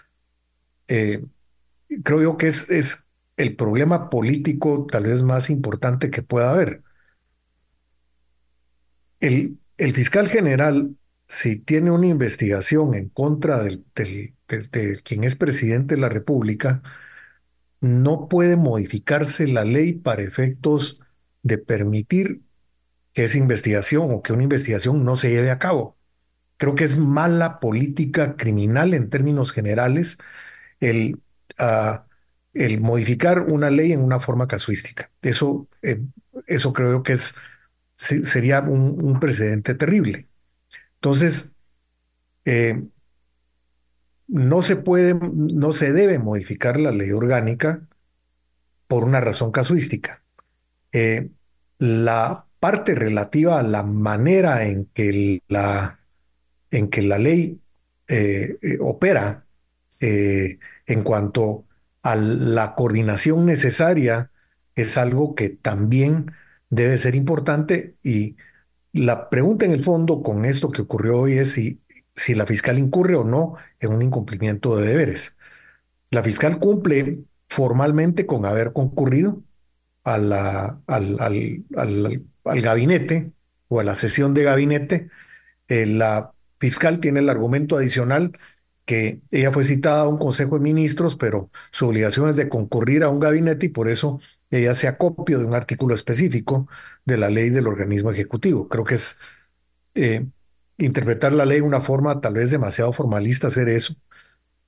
eh, creo yo que es, es el problema político tal vez más importante que pueda haber. El, el fiscal general, si tiene una investigación en contra del, del, de, quien es presidente de la República, no puede modificarse la ley para efectos de permitir que esa investigación o que una investigación no se lleve a cabo. Creo que es mala política criminal en términos generales el, ah, el modificar una ley en una forma casuística. Eso, eh, eso creo que es, sería un, precedente terrible. Entonces, eh, no se puede, no se debe modificar la ley orgánica por una razón casuística. Eh, la parte relativa a la manera en que la, en que la ley opera en cuanto a la coordinación necesaria es algo que también debe ser importante y la pregunta en el fondo con esto que ocurrió hoy es si, si la fiscal incurre o no en un incumplimiento de deberes. La fiscal cumple formalmente con haber concurrido a la, al, al, gabinete o a la sesión de gabinete. Eh, la fiscal tiene el argumento adicional que ella fue citada a un consejo de ministros, pero su obligación es de concurrir a un gabinete y por eso ella se acopio de un artículo específico de la ley del organismo ejecutivo. Creo que es eh, interpretar la ley de una forma tal vez demasiado formalista hacer eso,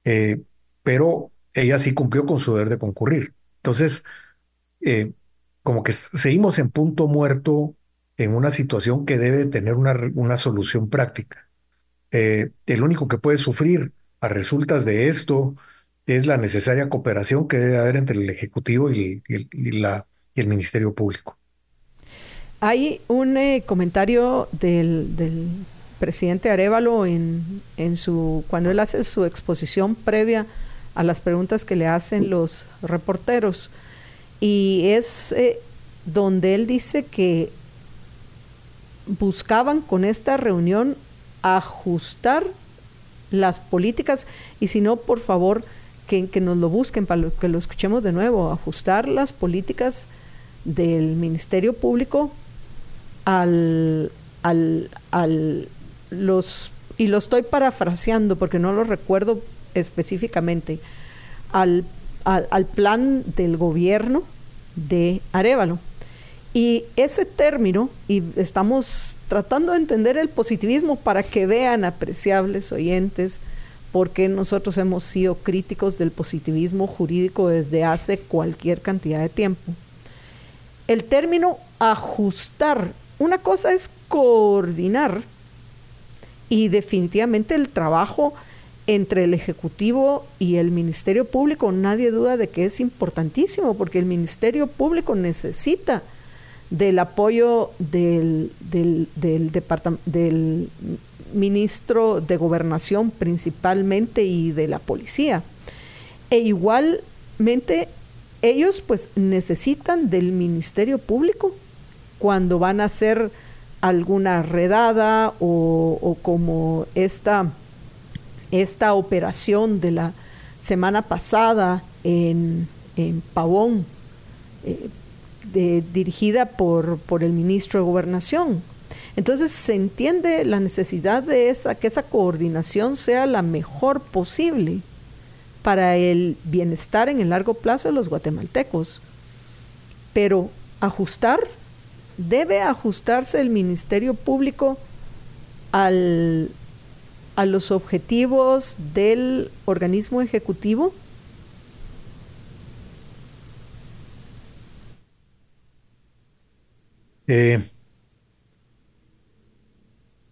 eh, pero ella sí cumplió con su deber de concurrir. Entonces, eh, como que seguimos en punto muerto en una situación que debe tener una, una solución práctica. El único que puede sufrir a resultas de esto es la necesaria cooperación que debe haber entre el Ejecutivo y, la, el Ministerio Público. Hay un eh, comentario del, presidente Arevalo en, en, su, cuando él hace su exposición previa a las preguntas que le hacen los reporteros. Y es eh, donde él dice que buscaban con esta reunión ajustar las políticas y si no, por favor, que, nos lo busquen para que lo escuchemos de nuevo, ajustar las políticas del Ministerio Público al, al, al los, y lo estoy parafraseando porque no lo recuerdo específicamente, al, al, al plan del gobierno de Arevalo. Y ese término, y estamos tratando de entender el positivismo para que vean, apreciables oyentes, porque nosotros hemos sido críticos del positivismo jurídico desde hace cualquier cantidad de tiempo. El término ajustar, una cosa es coordinar y definitivamente el trabajo entre el Ejecutivo y el Ministerio Público, nadie duda de que es importantísimo, porque el Ministerio Público necesita del apoyo del, del, del, ministro de gobernación principalmente y de la policía. E igualmente ellos pues necesitan del Ministerio Público cuando van a hacer alguna redada o, como esta, esta operación de la semana pasada en, en Pavón, eh, dirigida por, por el ministro de Gobernación. Entonces se entiende la necesidad de esa, que esa coordinación sea la mejor posible para el bienestar en el largo plazo de los guatemaltecos. Pero ajustar, debe ajustarse el Ministerio Público al, a los objetivos del organismo ejecutivo. Eh,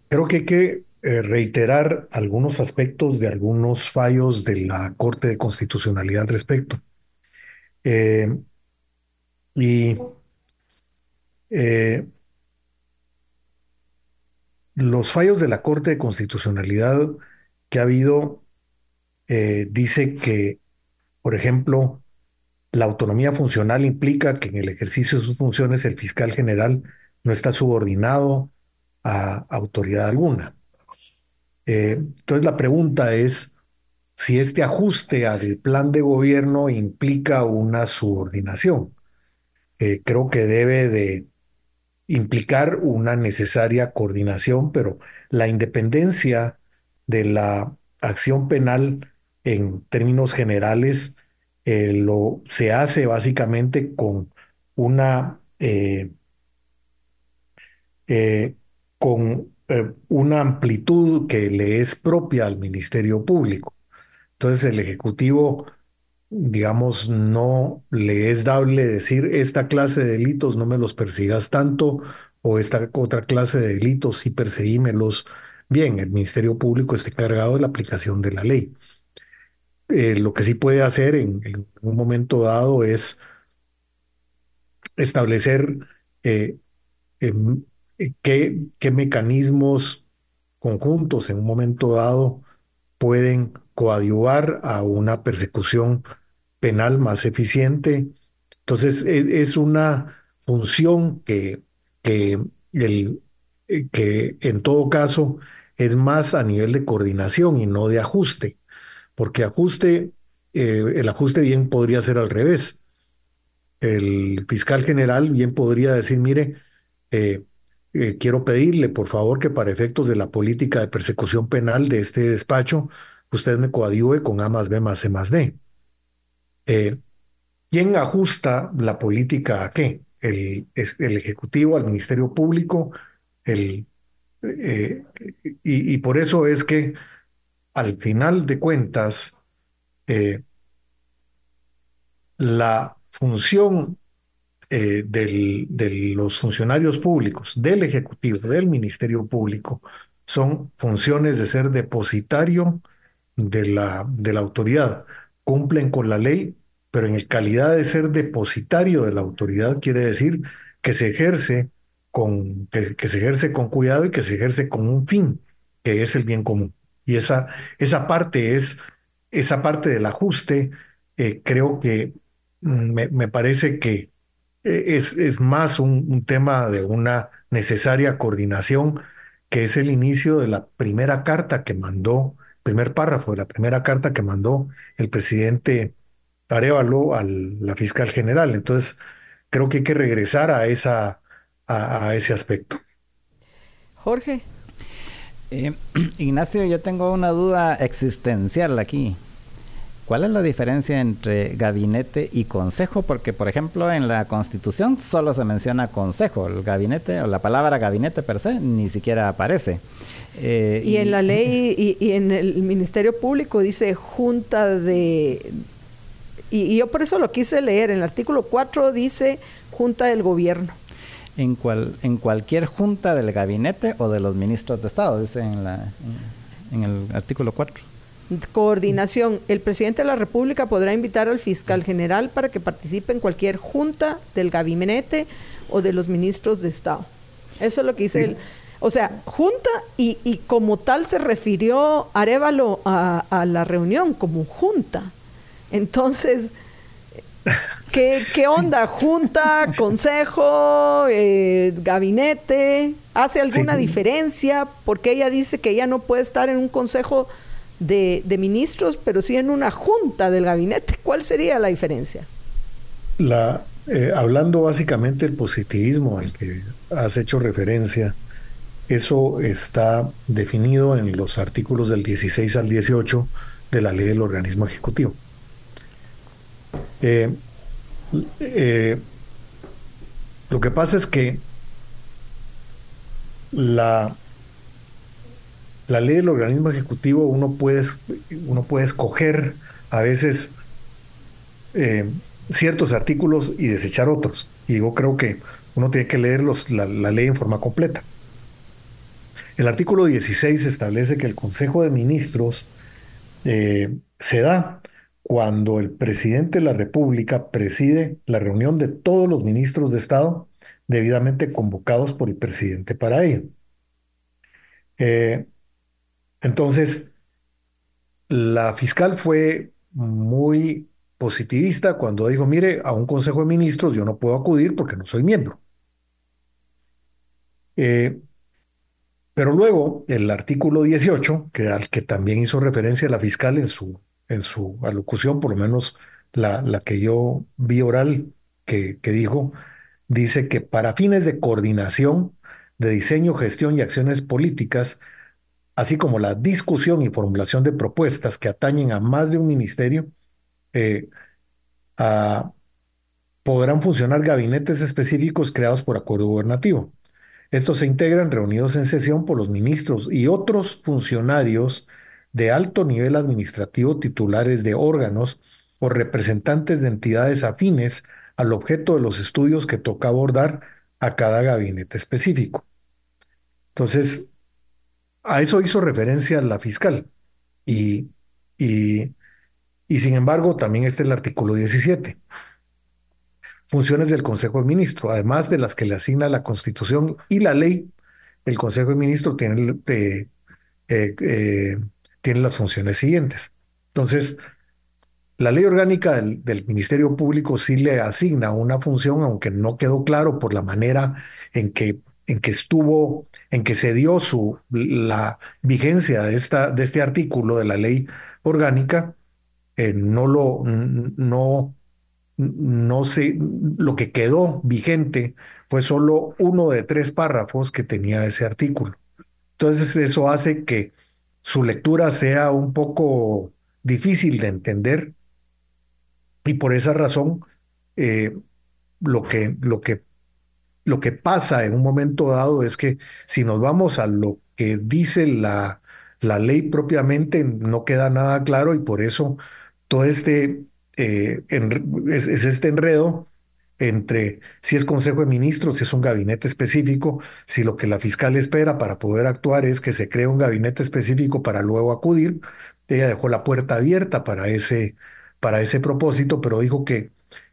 Creo que hay que eh, reiterar algunos aspectos de algunos fallos de la Corte de Constitucionalidad al respecto. Eh, y eh, los fallos de la Corte de Constitucionalidad que ha habido dice que, por ejemplo, la autonomía funcional implica que en el ejercicio de sus funciones el fiscal general no está subordinado a autoridad alguna. Eh, entonces la pregunta es si este ajuste al plan de gobierno implica una subordinación. Eh, creo que debe de implicar una necesaria coordinación, pero la independencia de la acción penal en términos generales eh, lo, se hace básicamente con una con eh, una amplitud que le es propia al Ministerio Público. Entonces el Ejecutivo, digamos, no le es dable decir esta clase de delitos no me los persigas tanto o esta otra clase de delitos sí perseguímelos. Bien, el Ministerio Público está encargado de la aplicación de la ley. Eh, lo que sí puede hacer en, un momento dado es establecer eh, qué, qué mecanismos conjuntos en un momento dado pueden coadyuvar a una persecución penal más eficiente. Entonces, e, es, una función que, que, el, que en todo caso es más a nivel de coordinación y no de ajuste, porque ajuste, eh, el ajuste bien podría ser al revés. El fiscal general bien podría decir, mire, eh, eh, quiero pedirle, por favor, que para efectos de la política de persecución penal de este despacho, usted me coadyuve con A más B más C más D. ¿Quién ajusta la política a qué? El, el Ejecutivo, al Ministerio Público, el, y, por eso es que al final de cuentas, la función eh, de los funcionarios públicos, del Ejecutivo, del Ministerio Público, son funciones de ser depositario de la, de la autoridad. Cumplen con la ley, pero en calidad de ser depositario de la autoridad quiere decir que se ejerce con, que, se ejerce con cuidado y que se ejerce con un fin, que es el bien común. Y esa, esa parte es, esa parte del ajuste, eh, creo que mm, me, parece que eh, es, es más un, tema de una necesaria coordinación, que es el inicio de la primera carta que mandó, primer párrafo de la primera carta que mandó el presidente Arevalo a la fiscal general. Entonces, creo que hay que regresar a, esa, a, ese aspecto. Jorge. Eh, Ignacio, yo tengo una duda existencial aquí. ¿Cuál es la diferencia entre gabinete y consejo? Porque, por ejemplo, en la Constitución solo se menciona consejo. El gabinete o la palabra gabinete per se ni siquiera aparece. Eh, y, en la ley y, en el Ministerio Público dice junta de... Y, yo por eso lo quise leer. En el artículo 4 dice junta del gobierno. En, cual, en cualquier junta del gabinete o de los ministros de Estado, dice en, la, en el artículo 4. Coordinación. El presidente de la República podrá invitar al fiscal general para que participe en cualquier junta del gabinete o de los ministros de Estado. Eso es lo que dice él. O sea, junta y, y, como tal se refirió Arevalo a, a, la reunión como junta. Entonces, ¿qué, qué onda? ¿Junta, consejo, eh, gabinete? ¿Hace alguna diferencia? Porque ella dice que ella no puede estar en un consejo de, ministros, pero sí en una junta del gabinete. ¿Cuál sería la diferencia? La, eh, hablando básicamente del positivismo al que has hecho referencia, eso está definido en los artículos del 16 al 18 de la ley del organismo ejecutivo. Eh, eh, lo que pasa es que la la ley del organismo ejecutivo uno puede, uno puede escoger a veces eh, ciertos artículos y desechar otros. Y yo creo que uno tiene que leer la, ley en forma completa. El artículo 16 establece que el Consejo de Ministros se da cuando el presidente de la República preside la reunión de todos los ministros de Estado debidamente convocados por el presidente para ello. Eh, entonces, la fiscal fue muy positivista cuando dijo, mire, a un Consejo de Ministros yo no puedo acudir porque no soy miembro. Eh, pero luego el artículo 18, que al que también hizo referencia la fiscal en su, en su alocución, por lo menos la, la que yo vi oral que, que dijo, dice que para fines de coordinación, de diseño, gestión y acciones políticas, así como la discusión y formulación de propuestas que atañen a más de un ministerio, eh, podrán funcionar gabinetes específicos creados por acuerdo gubernativo. Estos se integran reunidos en sesión por los ministros y otros funcionarios de alto nivel administrativo titulares de órganos o representantes de entidades afines al objeto de los estudios que toca abordar a cada gabinete específico. Entonces, a eso hizo referencia la fiscal. Y, y, sin embargo, también está el artículo 17. Funciones del Consejo de Ministros, además de las que le asigna la Constitución y la ley, el Consejo de Ministros tiene eh, eh, tiene las funciones siguientes. Entonces, la ley orgánica del, Ministerio Público sí le asigna una función, aunque no quedó claro por la manera en que, en que estuvo, en que se dio su, la vigencia de, esta, de este artículo de la ley orgánica, eh, no lo, no, no sé, lo que quedó vigente fue solo uno de tres párrafos que tenía ese artículo. Entonces eso hace que su lectura sea un poco difícil de entender y por esa razón eh, lo, que, lo, que, lo que pasa en un momento dado es que si nos vamos a lo que dice la, la ley propiamente, no queda nada claro y por eso todo este, eh, es, este enredo entre si es Consejo de Ministros, si es un gabinete específico, si lo que la fiscal espera para poder actuar es que se cree un gabinete específico para luego acudir. Ella dejó la puerta abierta para ese, para ese propósito, pero dijo que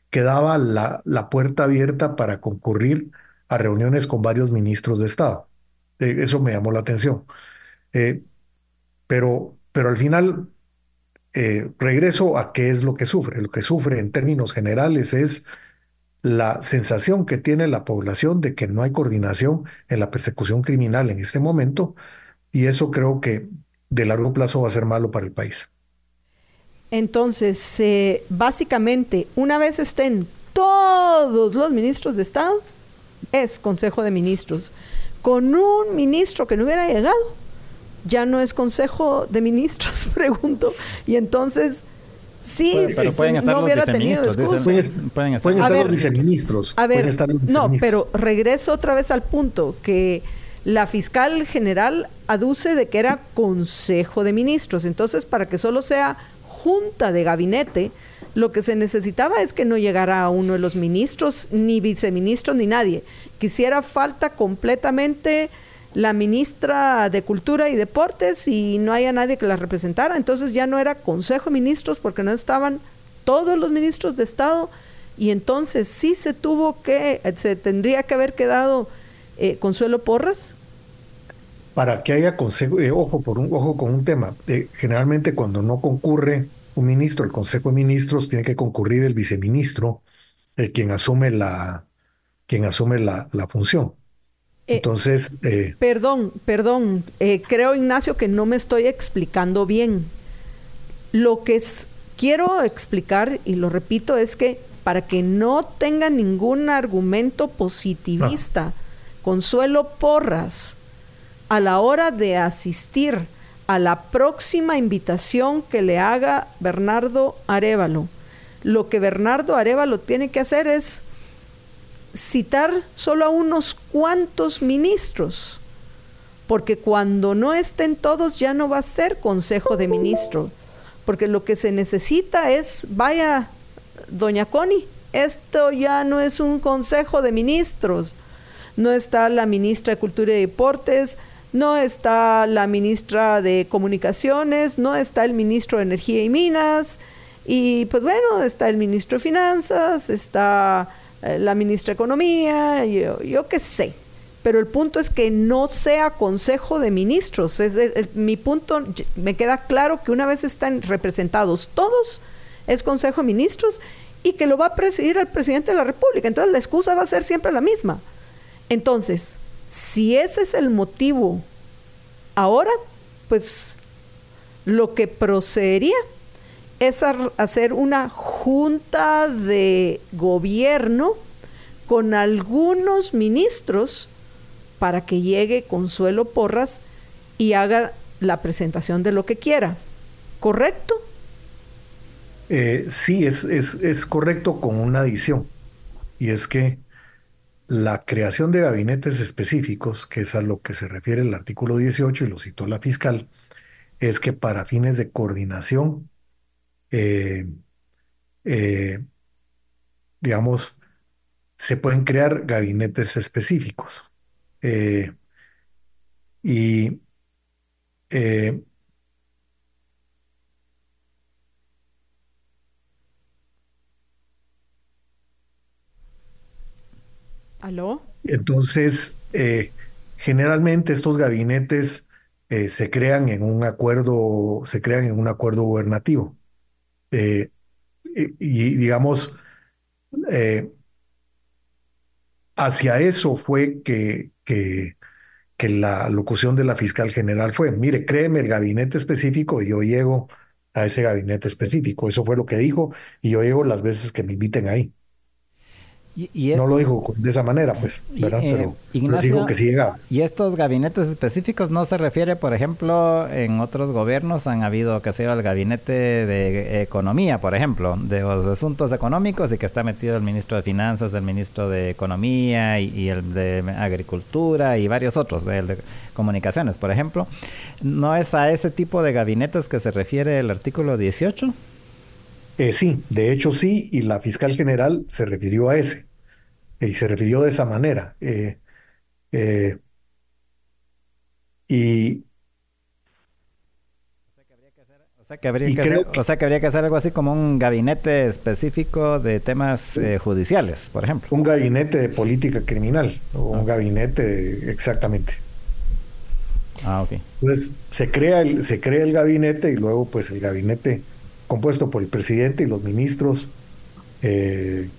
quedaba la, la puerta abierta para concurrir a reuniones con varios ministros de Estado. Eh, eso me llamó la atención. Eh, pero, pero al final eh, regreso a qué es lo que sufre. Lo que sufre en términos generales es la sensación que tiene la población de que no hay coordinación en la persecución criminal en este momento y eso creo que de largo plazo va a ser malo para el país. Entonces, eh, básicamente, una vez estén todos los ministros de Estado, es Consejo de Ministros. Con un ministro que no hubiera llegado, ya no es Consejo de Ministros, pregunto. Y entonces, sí, pero pueden estar no hubiera tenido Pueden, estar, los viceministros. A ver, no, pero regreso otra vez al punto que la fiscal general aduce de que era Consejo de Ministros. Entonces, para que solo sea junta de gabinete, lo que se necesitaba es que no llegara uno de los ministros, ni viceministros, ni nadie. Quisiera falta completamente la ministra de Cultura y Deportes y no haya nadie que la representara. Entonces ya no era Consejo de Ministros porque no estaban todos los ministros de Estado y entonces sí se tuvo que, se tendría que haber quedado eh, Consuelo Porras. Para que haya consejo, eh, ojo, por un, ojo con un tema, eh, generalmente cuando no concurre un ministro, el Consejo de Ministros tiene que concurrir el viceministro, quien asume la, quien asume la, la función. Eh, Entonces... Eh, perdón, perdón. Eh, creo, Ignacio, que no me estoy explicando bien. Lo que quiero explicar, y lo repito, es que para que no tenga ningún argumento positivista, Consuelo Porras, a la hora de asistir a la próxima invitación que le haga Bernardo Arevalo, lo que Bernardo Arevalo tiene que hacer es citar solo a unos cuantos ministros, porque cuando no estén todos ya no va a ser Consejo de Ministros, porque lo que se necesita es, vaya, doña Connie, esto ya no es un Consejo de Ministros, no está la ministra de Cultura y Deportes, no está la ministra de Comunicaciones, no está el ministro de Energía y Minas, y pues bueno, está el ministro de Finanzas, está la ministra de Economía, yo, yo qué sé. Pero el punto es que no sea Consejo de Ministros. Es mi punto, me queda claro que una vez están representados todos, es Consejo de Ministros y que lo va a presidir el presidente de la República. Entonces la excusa va a ser siempre la misma. Entonces, si ese es el motivo ahora, pues lo que procedería es hacer una junta de gobierno con algunos ministros para que llegue Consuelo Porras y haga la presentación de lo que quiera. ¿Correcto? Eh, sí, es, es, correcto con una adición. Y es que la creación de gabinetes específicos, que es a lo que se refiere el artículo 18 y lo citó la fiscal, es que para fines de coordinación eh, eh, digamos, se pueden crear gabinetes específicos. Eh, y ¿Aló? Entonces, generalmente estos gabinetes eh, se crean en un acuerdo, se crean en un acuerdo gubernativo. Eh, y, digamos, hacia eso fue que, que, que, la locución de la fiscal general fue, mire, créeme el gabinete específico y yo llego a ese gabinete específico. Eso fue lo que dijo y yo llego las veces que me inviten ahí. Y, no lo dijo de esa manera, pues, ¿verdad? Eh, pero, dijo que sí llegaba. Y estos gabinetes específicos no se refiere, por ejemplo, en otros gobiernos han habido, que sea el gabinete de economía, por ejemplo, de los asuntos económicos y que está metido el ministro de Finanzas, el ministro de Economía y, el de Agricultura y varios otros, el de Comunicaciones, por ejemplo. ¿No es a ese tipo de gabinetes que se refiere el artículo 18? Eh, sí, de hecho sí, y la fiscal general se refirió a ese, y se refirió de esa manera. Eh, eh, y o sea, que habría que hacer, o sea que habría que hacer algo así como un gabinete específico de temas judiciales, por ejemplo. Un gabinete de política criminal, o un gabinete exactamente. Ah, ok. Entonces se crea el, se crea el gabinete y luego pues el gabinete compuesto por el presidente y los ministros eh,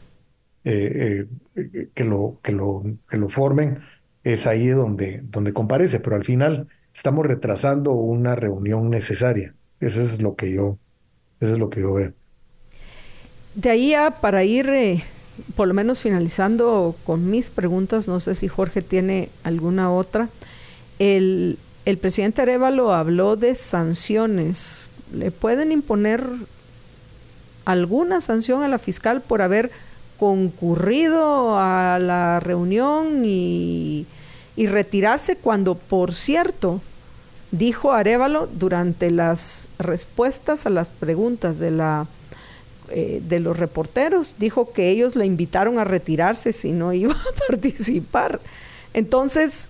eh, eh, que, lo, que, lo, que lo formen, es ahí donde, donde comparece, pero al final estamos retrasando una reunión necesaria. Eso es lo que yo, eso es lo que yo veo. De ahí a para ir por lo menos finalizando con mis preguntas, no sé si Jorge tiene alguna otra. El, el presidente Arevalo habló de sanciones le pueden imponer alguna sanción a la fiscal por haber concurrido a la reunión y, retirarse cuando, por cierto, dijo Arevalo durante las respuestas a las preguntas de la eh, de los reporteros, dijo que ellos la invitaron a retirarse si no iba a participar. Entonces,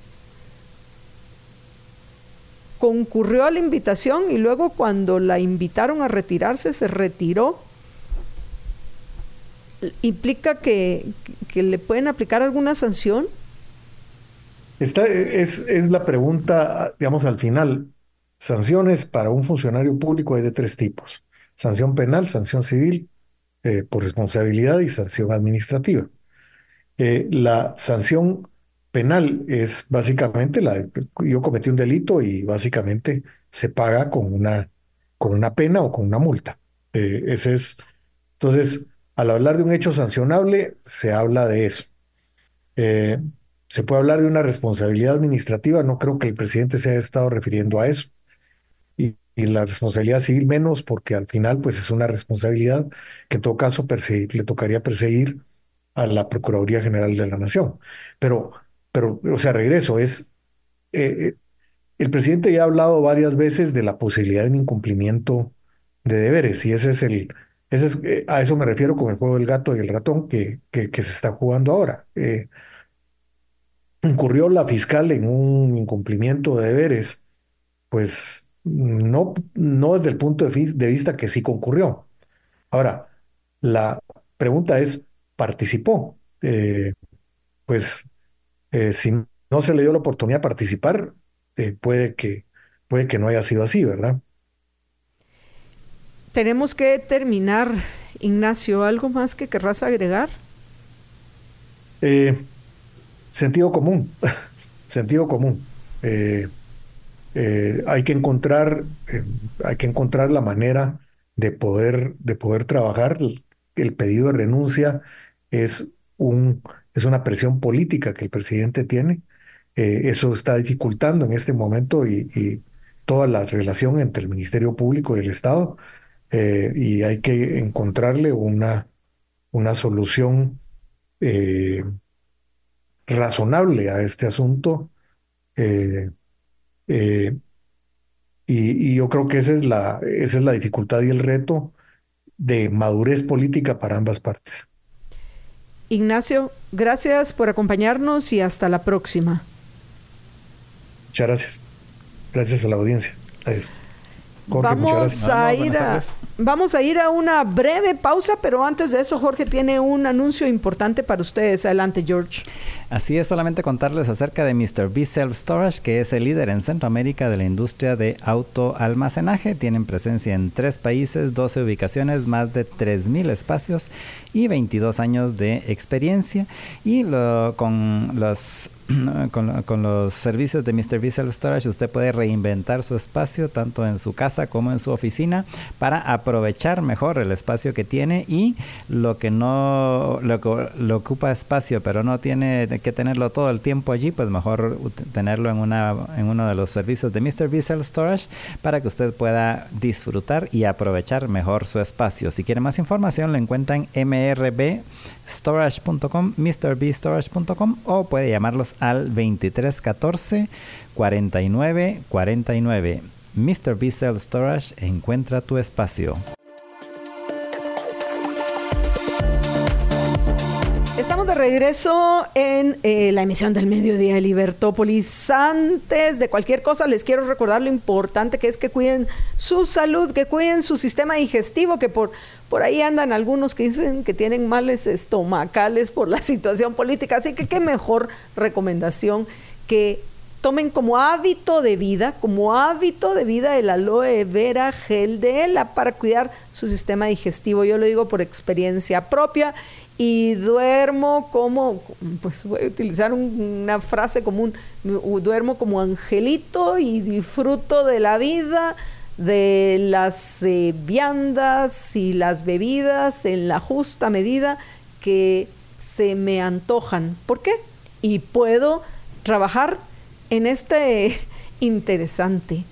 concurrió a la invitación y luego cuando la invitaron a retirarse se retiró. ¿Implica que, le pueden aplicar alguna sanción? Esta es, es, la pregunta, digamos, al final. Sanciones para un funcionario público hay de tres tipos. Sanción penal, sanción civil eh, por responsabilidad y sanción administrativa. Eh, la sanción penal es básicamente la yo cometí un delito y básicamente se paga con una con una pena o con una multa. Eh, ese es entonces al hablar de un hecho sancionable se habla de eso. Eh, se puede hablar de una responsabilidad administrativa, no creo que el presidente se haya estado refiriendo a eso. Y, la responsabilidad civil menos, porque al final pues es una responsabilidad que en todo caso le tocaría perseguir a la Procuraduría General de la Nación. Pero pero, o sea, regreso, es, eh, eh, el presidente ya ha hablado varias veces de la posibilidad de un incumplimiento de deberes y ese es el, ese es, eh, a eso me refiero con el juego del gato y el ratón que, que, se está jugando ahora. incurrió la fiscal en un incumplimiento de deberes, pues no, no desde el punto de, vista que sí concurrió. Ahora, la pregunta es, ¿participó? pues eh, si no se le dio la oportunidad de participar, eh, puede, que, puede que no haya sido así, ¿verdad? Tenemos que terminar, Ignacio. ¿Algo más que querrás agregar? Eh, sentido común, sentido común. hay que encontrar, hay que encontrar la manera de poder, de poder trabajar. El pedido de renuncia es un es una presión política que el presidente tiene. Eh, eso está dificultando en este momento y, toda la relación entre el Ministerio Público y el Estado. Eh, y hay que encontrarle una, una solución eh, razonable a este asunto. Y, y, yo creo que esa es, la, esa es la dificultad y el reto de madurez política para ambas partes. Ignacio, gracias por acompañarnos y hasta la próxima. Muchas gracias. Gracias a la audiencia. Adiós. Vamos a ir a vamos a ir a una breve pausa, pero antes de eso Jorge tiene un anuncio importante para ustedes. Adelante, George. Así es, solamente contarles acerca de Mr. B Self Storage, que es el líder en Centroamérica de la industria de autoalmacenaje. Tienen presencia en tres países, 12 ubicaciones, más de 3.000 espacios y 22 años de experiencia. Y lo, con los con, los servicios de Mr. Self Storage usted puede reinventar su espacio tanto en su casa como en su oficina para aprovechar mejor el espacio que tiene y lo que no lo, ocupa espacio pero no tiene que tenerlo todo el tiempo allí pues mejor tenerlo en una en uno de los servicios de Mr. Self Storage para que usted pueda disfrutar y aprovechar mejor su espacio si quiere más información lo encuentran en mrbstorage.com mrbstorage.com o puede llamarlos al 2314 49 49. Mr. B Self Storage encuentra tu espacio. De regreso en eh, la emisión del mediodía de Libertópolis. Antes de cualquier cosa, les quiero recordar lo importante que es que cuiden su salud, que cuiden su sistema digestivo, que por, por ahí andan algunos que dicen que tienen males estomacales por la situación política. Así que qué mejor recomendación que tomen como hábito de vida, como hábito de vida el aloe vera gel de ELA para cuidar su sistema digestivo. Yo lo digo por experiencia propia y duermo como, pues voy a utilizar una frase común, duermo como angelito y disfruto de la vida, de las eh, viandas y las bebidas en la justa medida que se me antojan. ¿Por qué? Y puedo trabajar en este interesante,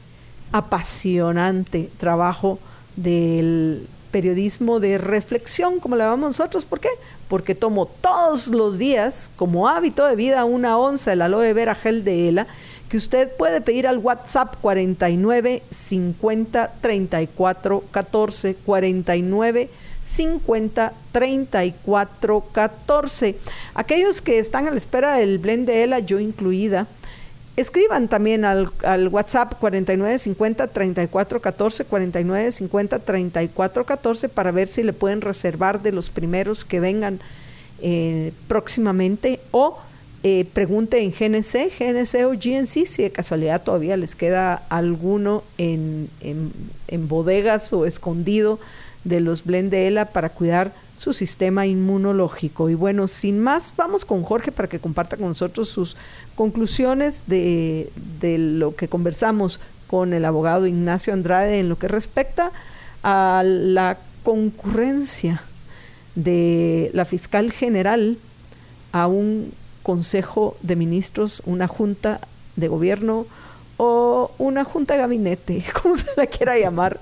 apasionante trabajo del periodismo de reflexión, como le llamamos nosotros. ¿Por qué? Porque tomo todos los días, como hábito de vida, una onza del aloe vera gel de ELA, que usted puede pedir al WhatsApp 49 50 34 14 49 50 34 14. Aquellos que están a la espera del blend de ELA, yo incluida, Escriban también al, al WhatsApp 4950 3414 4950 3414 para ver si le pueden reservar de los primeros que vengan eh, próximamente. O eh, pregunte en GNC, GNC o GNC si de casualidad todavía les queda alguno en, en, en bodegas o escondido de los Blend de ELA para cuidar su sistema inmunológico. Y bueno, sin más, vamos con Jorge para que comparta con nosotros sus conclusiones de, de lo que conversamos con el abogado Ignacio Andrade en lo que respecta a la concurrencia de la fiscal general a un consejo de ministros, una junta de gobierno o una junta de gabinete, como se la quiera llamar,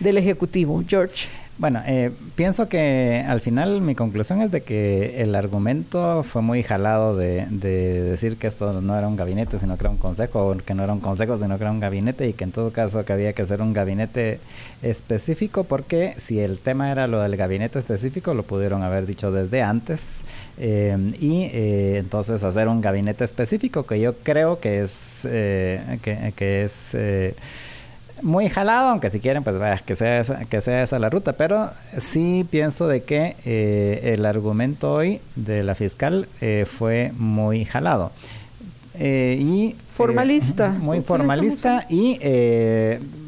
del Ejecutivo. George. Bueno, eh, pienso que al final mi conclusión es de que el argumento fue muy jalado de, decir que esto no era un gabinete, sino que era un consejo, o que no era un consejo, sino que era un gabinete, y que en todo caso que había que hacer un gabinete específico, porque si el tema era lo del gabinete específico, lo pudieron haber dicho desde antes, eh, y eh, entonces hacer un gabinete específico, que yo creo que es, que, que es muy jalado, aunque si quieren, pues vaya, que sea esa, que sea esa la ruta. Pero sí pienso de que eh, el argumento hoy de la fiscal eh, fue muy jalado. Eh, y formalista. muy formalista y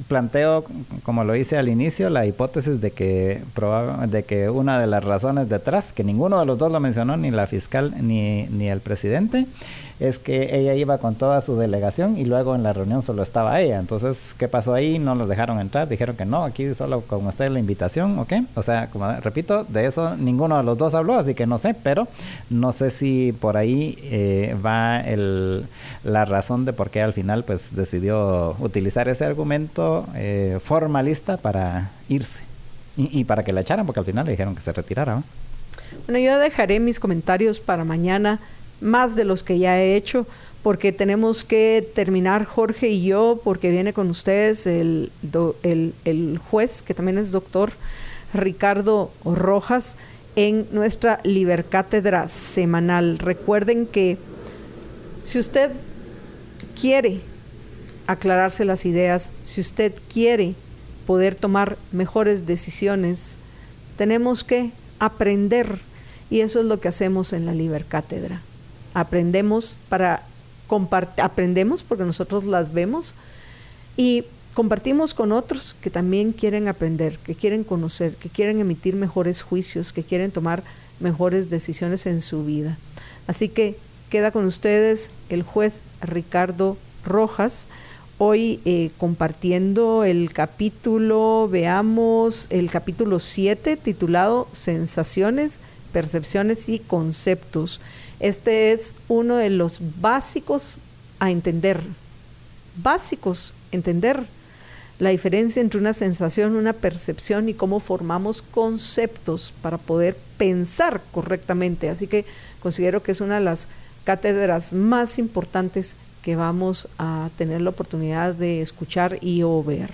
planteo, como lo hice al inicio, la hipótesis de que, de que una de las razones detrás, que ninguno de los dos lo mencionó, ni la fiscal ni, ni el presidente, es que ella iba con toda su delegación y luego en la reunión solo estaba ella. Entonces, ¿qué pasó ahí? No los dejaron entrar, dijeron que no, aquí solo con ustedes la invitación, ¿ok? O sea, como repito, de eso ninguno de los dos habló, así que no sé, pero no sé si por ahí eh, va el, la razón de por qué al final pues decidió utilizar ese argumento eh, formalista para irse y, para que la echaran, porque al final le dijeron que se retirara. Bueno, yo dejaré mis comentarios para mañana más de los que ya he hecho, porque tenemos que terminar Jorge y yo, porque viene con ustedes el, el, juez, que también es doctor Ricardo Rojas, en nuestra Libercátedra semanal. Recuerden que si usted quiere aclararse las ideas, si usted quiere poder tomar mejores decisiones, tenemos que aprender y eso es lo que hacemos en la Liber Cátedra. Aprendemos para aprendemos porque nosotros las vemos y compartimos con otros que también quieren aprender, que quieren conocer, que quieren emitir mejores juicios, que quieren tomar mejores decisiones en su vida. Así que queda con ustedes el juez Ricardo Rojas, hoy eh, compartiendo el capítulo, veamos el capítulo 7 titulado Sensaciones, Percepciones y Conceptos. Este es uno de los básicos a entender, básicos, entender la diferencia entre una sensación, una percepción y cómo formamos conceptos para poder pensar correctamente. Así que considero que es una de las cátedras más importantes que vamos a tener la oportunidad de escuchar y o ver.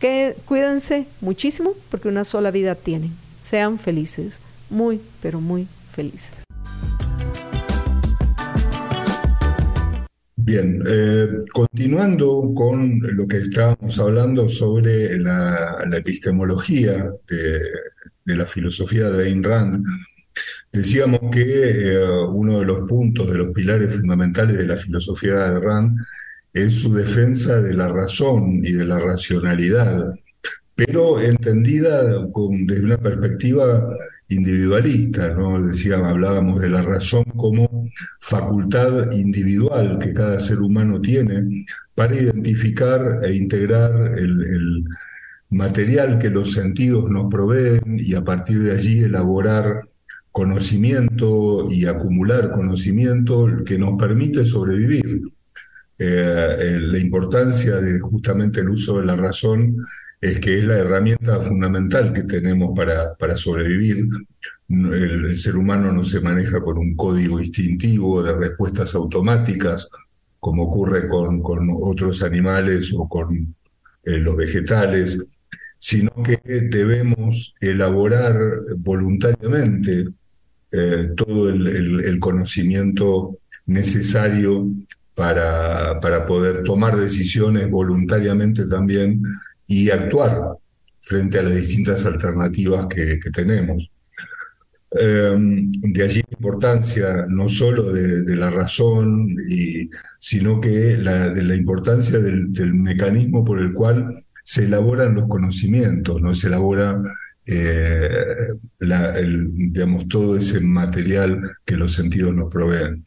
Que cuídense muchísimo porque una sola vida tienen. Sean felices, muy, pero muy felices. Bien, eh, continuando con lo que estábamos hablando sobre la, epistemología de, la filosofía de Ayn Rand, decíamos que eh, uno de los puntos, de los pilares fundamentales de la filosofía de Rand es su defensa de la razón y de la racionalidad, pero entendida desde una perspectiva individualista, ¿no? Decíamos, hablábamos de la razón como facultad individual que cada ser humano tiene para identificar e integrar el, material que los sentidos nos proveen y a partir de allí elaborar conocimiento y acumular conocimiento que nos permite sobrevivir. Eh, la importancia de justamente el uso de la razón es que es la herramienta fundamental que tenemos para, para sobrevivir. El, ser humano no se maneja con un código instintivo de respuestas automáticas, como ocurre con, con otros animales o con eh, los vegetales, sino que debemos elaborar voluntariamente eh, todo el, el, conocimiento necesario para, para poder tomar decisiones voluntariamente también y actuar frente a las distintas alternativas que, tenemos. Em, de allí la importancia no solo de, la razón, sino que de la importancia del, mecanismo por el cual se elaboran los conocimientos, no se elabora eh, todo ese material que los sentidos nos proveen.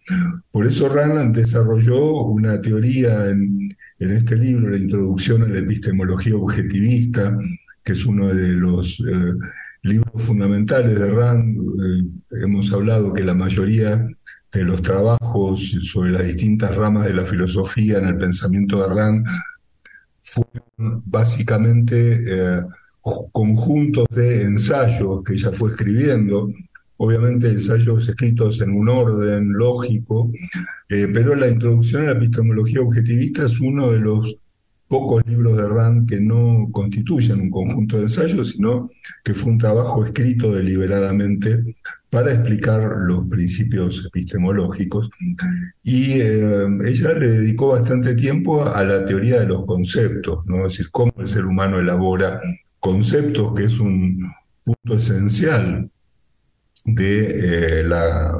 Por eso Rand desarrolló una teoría en, en este libro, La Introducción a la Epistemología Objetivista, que es uno de los eh, libros fundamentales de Rand, eh, hemos hablado que la mayoría de los trabajos sobre las distintas ramas de la filosofía en el pensamiento de Rand fueron básicamente eh, conjuntos de ensayos que ella fue escribiendo obviamente ensayos escritos en un orden lógico, eh, pero la introducción a la epistemología objetivista es uno de los pocos libros de Rand que no constituyen un conjunto de ensayos, sino que fue un trabajo escrito deliberadamente para explicar los principios epistemológicos. Y eh, ella le dedicó bastante tiempo a la teoría de los conceptos, es decir, cómo el ser humano elabora conceptos, que es un punto esencial de eh, la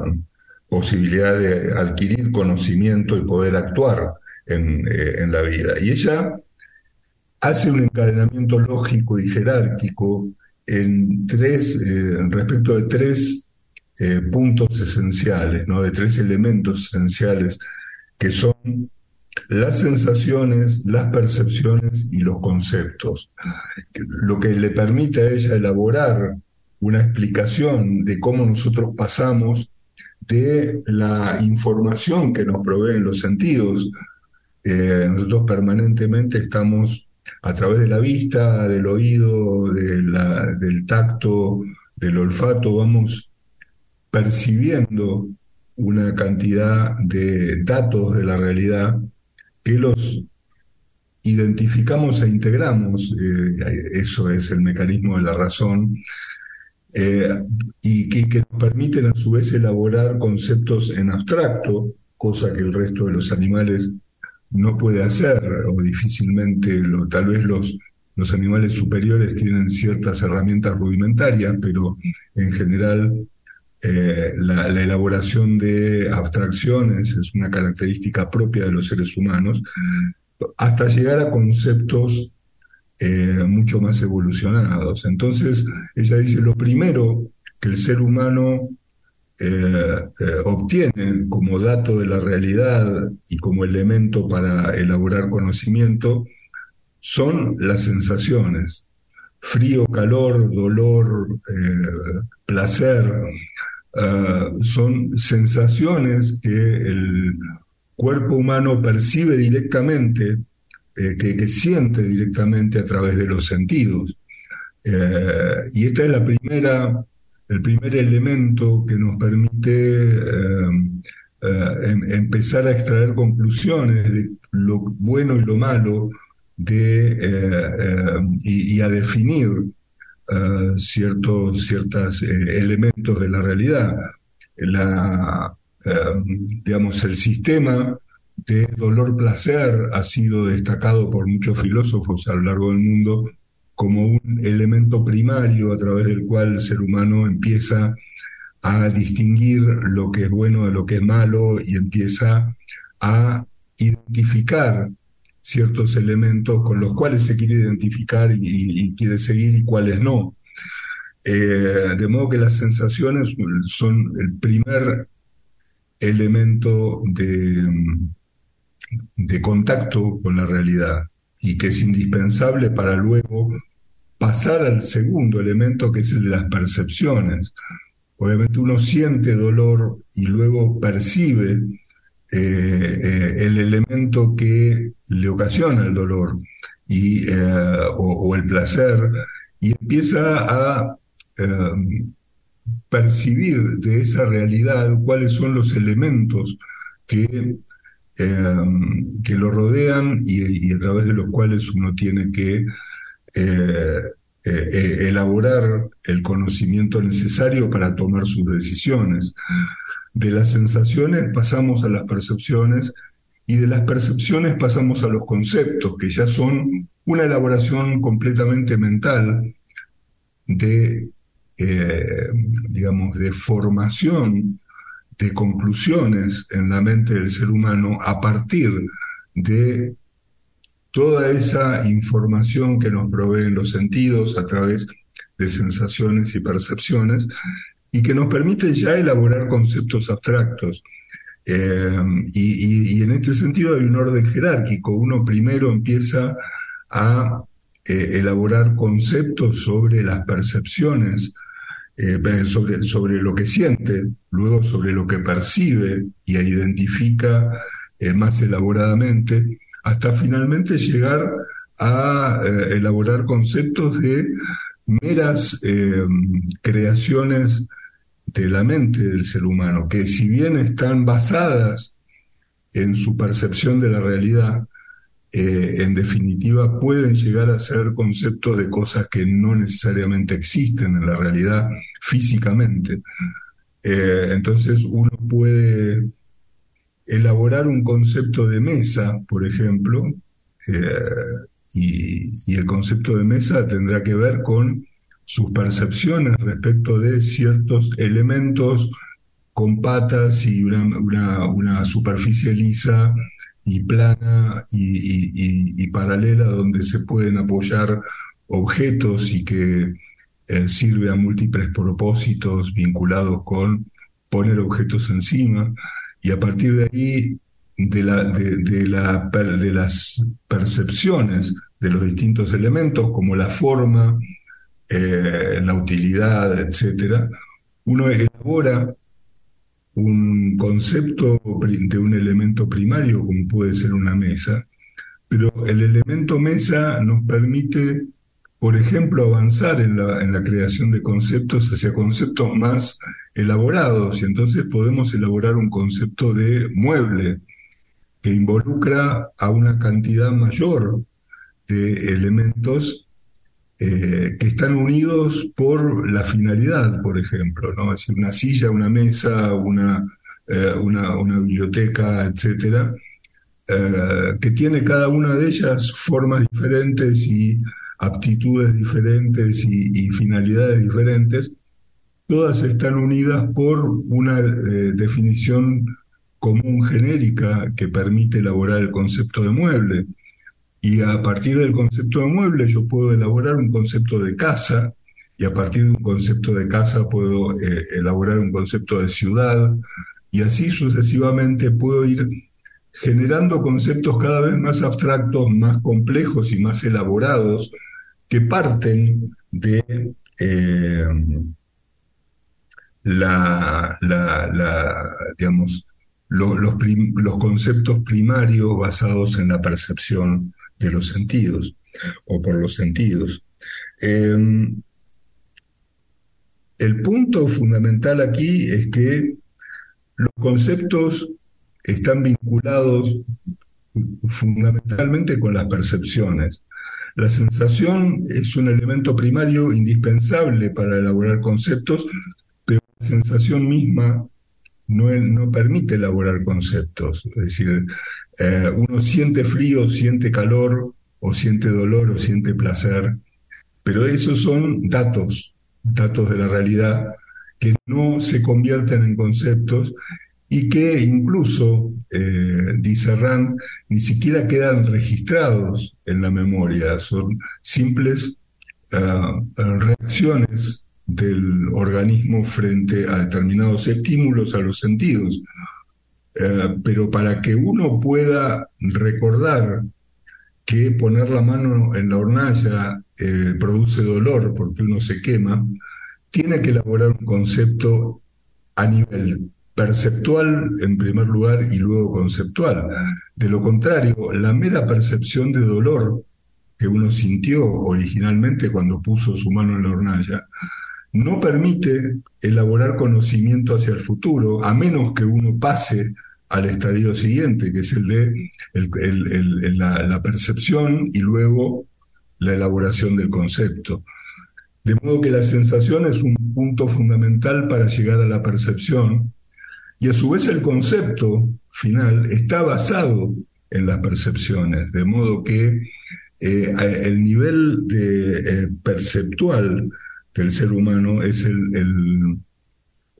posibilidad de adquirir conocimiento y poder actuar en, eh, la vida. Y ella hace un encadenamiento lógico y jerárquico en tres, eh, respecto de tres puntos esenciales, ¿no? de tres elementos esenciales que son las sensaciones, las percepciones y los conceptos. Lo que le permite a ella elaborar una explicación de cómo nosotros pasamos de la información que nos proveen los sentidos. Eh, nosotros permanentemente estamos a través de la vista, del oído, del tacto, del olfato, vamos percibiendo una cantidad de datos de la realidad que los identificamos e integramos. Eh, eso es el mecanismo de la razón eh, y que, nos permiten a su vez elaborar conceptos en abstracto, cosa que el resto de los animales no puede hacer o difícilmente, lo, tal vez los los animales superiores tienen ciertas herramientas rudimentarias, pero en general eh, la, elaboración de abstracciones es una característica propia de los seres humanos, hasta llegar a conceptos eh, mucho más evolucionados. Entonces, ella dice, lo primero que el ser humano eh, obtiene como dato de la realidad y como elemento para elaborar conocimiento son las sensaciones. Frío, calor, dolor, placer, son sensaciones que el cuerpo humano percibe directamente, eh, que, siente directamente a través de los sentidos. Eh, y este es la primera, el primer elemento que nos permite eh, em, empezar a extraer conclusiones de lo bueno y lo malo de, y, y a definir ciertos eh, elementos de la realidad. La, digamos, el sistema de dolor-placer ha sido destacado por muchos filósofos a lo largo del mundo como un elemento primario a través del cual el ser humano empieza a distinguir lo que es bueno de lo que es malo y empieza a identificar ciertos elementos con los cuales se quiere identificar y, quiere seguir y cuáles no. Eh, de modo que las sensaciones son el primer elemento de, de contacto con la realidad y que es indispensable para luego pasar al segundo elemento que es el de las percepciones. Obviamente uno siente dolor y luego percibe eh, eh, el elemento que le ocasiona el dolor y, eh, o, el placer y empieza a percibir de esa realidad cuáles son los elementos que, que lo rodean y, a través de los cuales uno tiene que elaborar el conocimiento necesario para tomar sus decisiones. De las sensaciones pasamos a las percepciones y de las percepciones pasamos a los conceptos, que ya son una elaboración completamente mental de, eh, digamos, de formación de conclusiones en la mente del ser humano a partir de toda esa información que nos proveen los sentidos a través de sensaciones y percepciones y que nos permite ya elaborar conceptos abstractos. Eh, y, en este sentido hay un orden jerárquico. Uno primero empieza a eh, elaborar conceptos sobre las percepciones, eh, sobre, sobre lo que siente, luego sobre lo que percibe y identifica más elaboradamente, hasta finalmente llegar a elaborar conceptos de meras creaciones de la mente del ser humano, que si bien están basadas en su percepción de la realidad, eh, en definitiva pueden llegar a ser conceptos de cosas que no necesariamente existen en la realidad físicamente. Eh, entonces uno puede elaborar un concepto de mesa, por ejemplo, eh, y el concepto de mesa tendrá que ver con sus percepciones respecto de ciertos elementos con patas y una, una, superficie lisa y plana y, paralela donde se pueden apoyar objetos y que eh, sirve a múltiples propósitos vinculados con poner objetos encima. Y a partir de ahí de, la, de, la, de las percepciones de los distintos elementos como la forma, eh, la utilidad, etcétera, uno elabora un concepto de un elemento primario, como puede ser una mesa, pero el elemento mesa nos permite, por ejemplo, avanzar en la, en la creación de conceptos hacia conceptos más elaborados, y entonces podemos elaborar un concepto de mueble que involucra a una cantidad mayor de elementos eh, que están unidos por la finalidad, por ejemplo, ¿no? Es una silla, una mesa, una, eh, una, biblioteca, etcétera, eh, que tiene cada una de ellas formas diferentes y aptitudes diferentes y, finalidades diferentes, todas están unidas por una definición común genérica que permite elaborar el concepto de mueble. Y a partir del concepto de mueble yo puedo elaborar un concepto de casa, y a partir de un concepto de casa puedo eh, elaborar un concepto de ciudad, y así sucesivamente puedo ir generando conceptos cada vez más abstractos, más complejos y más elaborados, que parten de eh, la, digamos, los, conceptos primarios basados en la percepción de los sentidos o por los sentidos. Em, el punto fundamental aquí es que los conceptos están vinculados fundamentalmente con las percepciones. La sensación es un elemento primario indispensable para elaborar conceptos, pero la sensación misma no, permite elaborar conceptos. Es decir, eh, uno siente frío, siente calor, o siente dolor, o siente placer, pero esos son datos, datos de la realidad que no se convierten en conceptos y que incluso, eh, dice Rand, ni siquiera quedan registrados en la memoria, son simples ah, reacciones del organismo frente a determinados estímulos a los sentidos. Eh, pero para que uno pueda recordar que poner la mano en la hornalla eh, produce dolor porque uno se quema, tiene que elaborar un concepto a nivel perceptual en primer lugar y luego conceptual. De lo contrario, la mera percepción de dolor que uno sintió originalmente cuando puso su mano en la hornalla no permite elaborar conocimiento hacia el futuro, a menos que uno pase al estadio siguiente, que es el de la percepción y luego la elaboración del concepto. De modo que la sensación es un punto fundamental para llegar a la percepción y a su vez el concepto final está basado en las percepciones, de modo que eh, el nivel de, eh, perceptual del ser humano es el,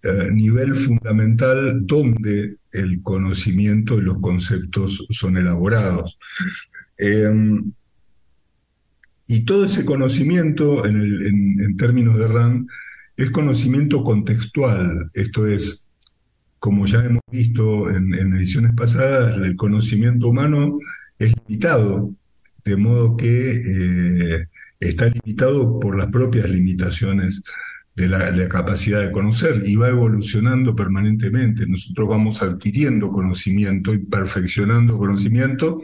eh, nivel fundamental donde el conocimiento y los conceptos son elaborados. Em, y todo ese conocimiento, en, términos de Rand, es conocimiento contextual, esto es, como ya hemos visto en, ediciones pasadas, el conocimiento humano es limitado, de modo que eh, está limitado por las propias limitaciones de la, de capacidad de conocer y va evolucionando permanentemente. Nosotros vamos adquiriendo conocimiento y perfeccionando conocimiento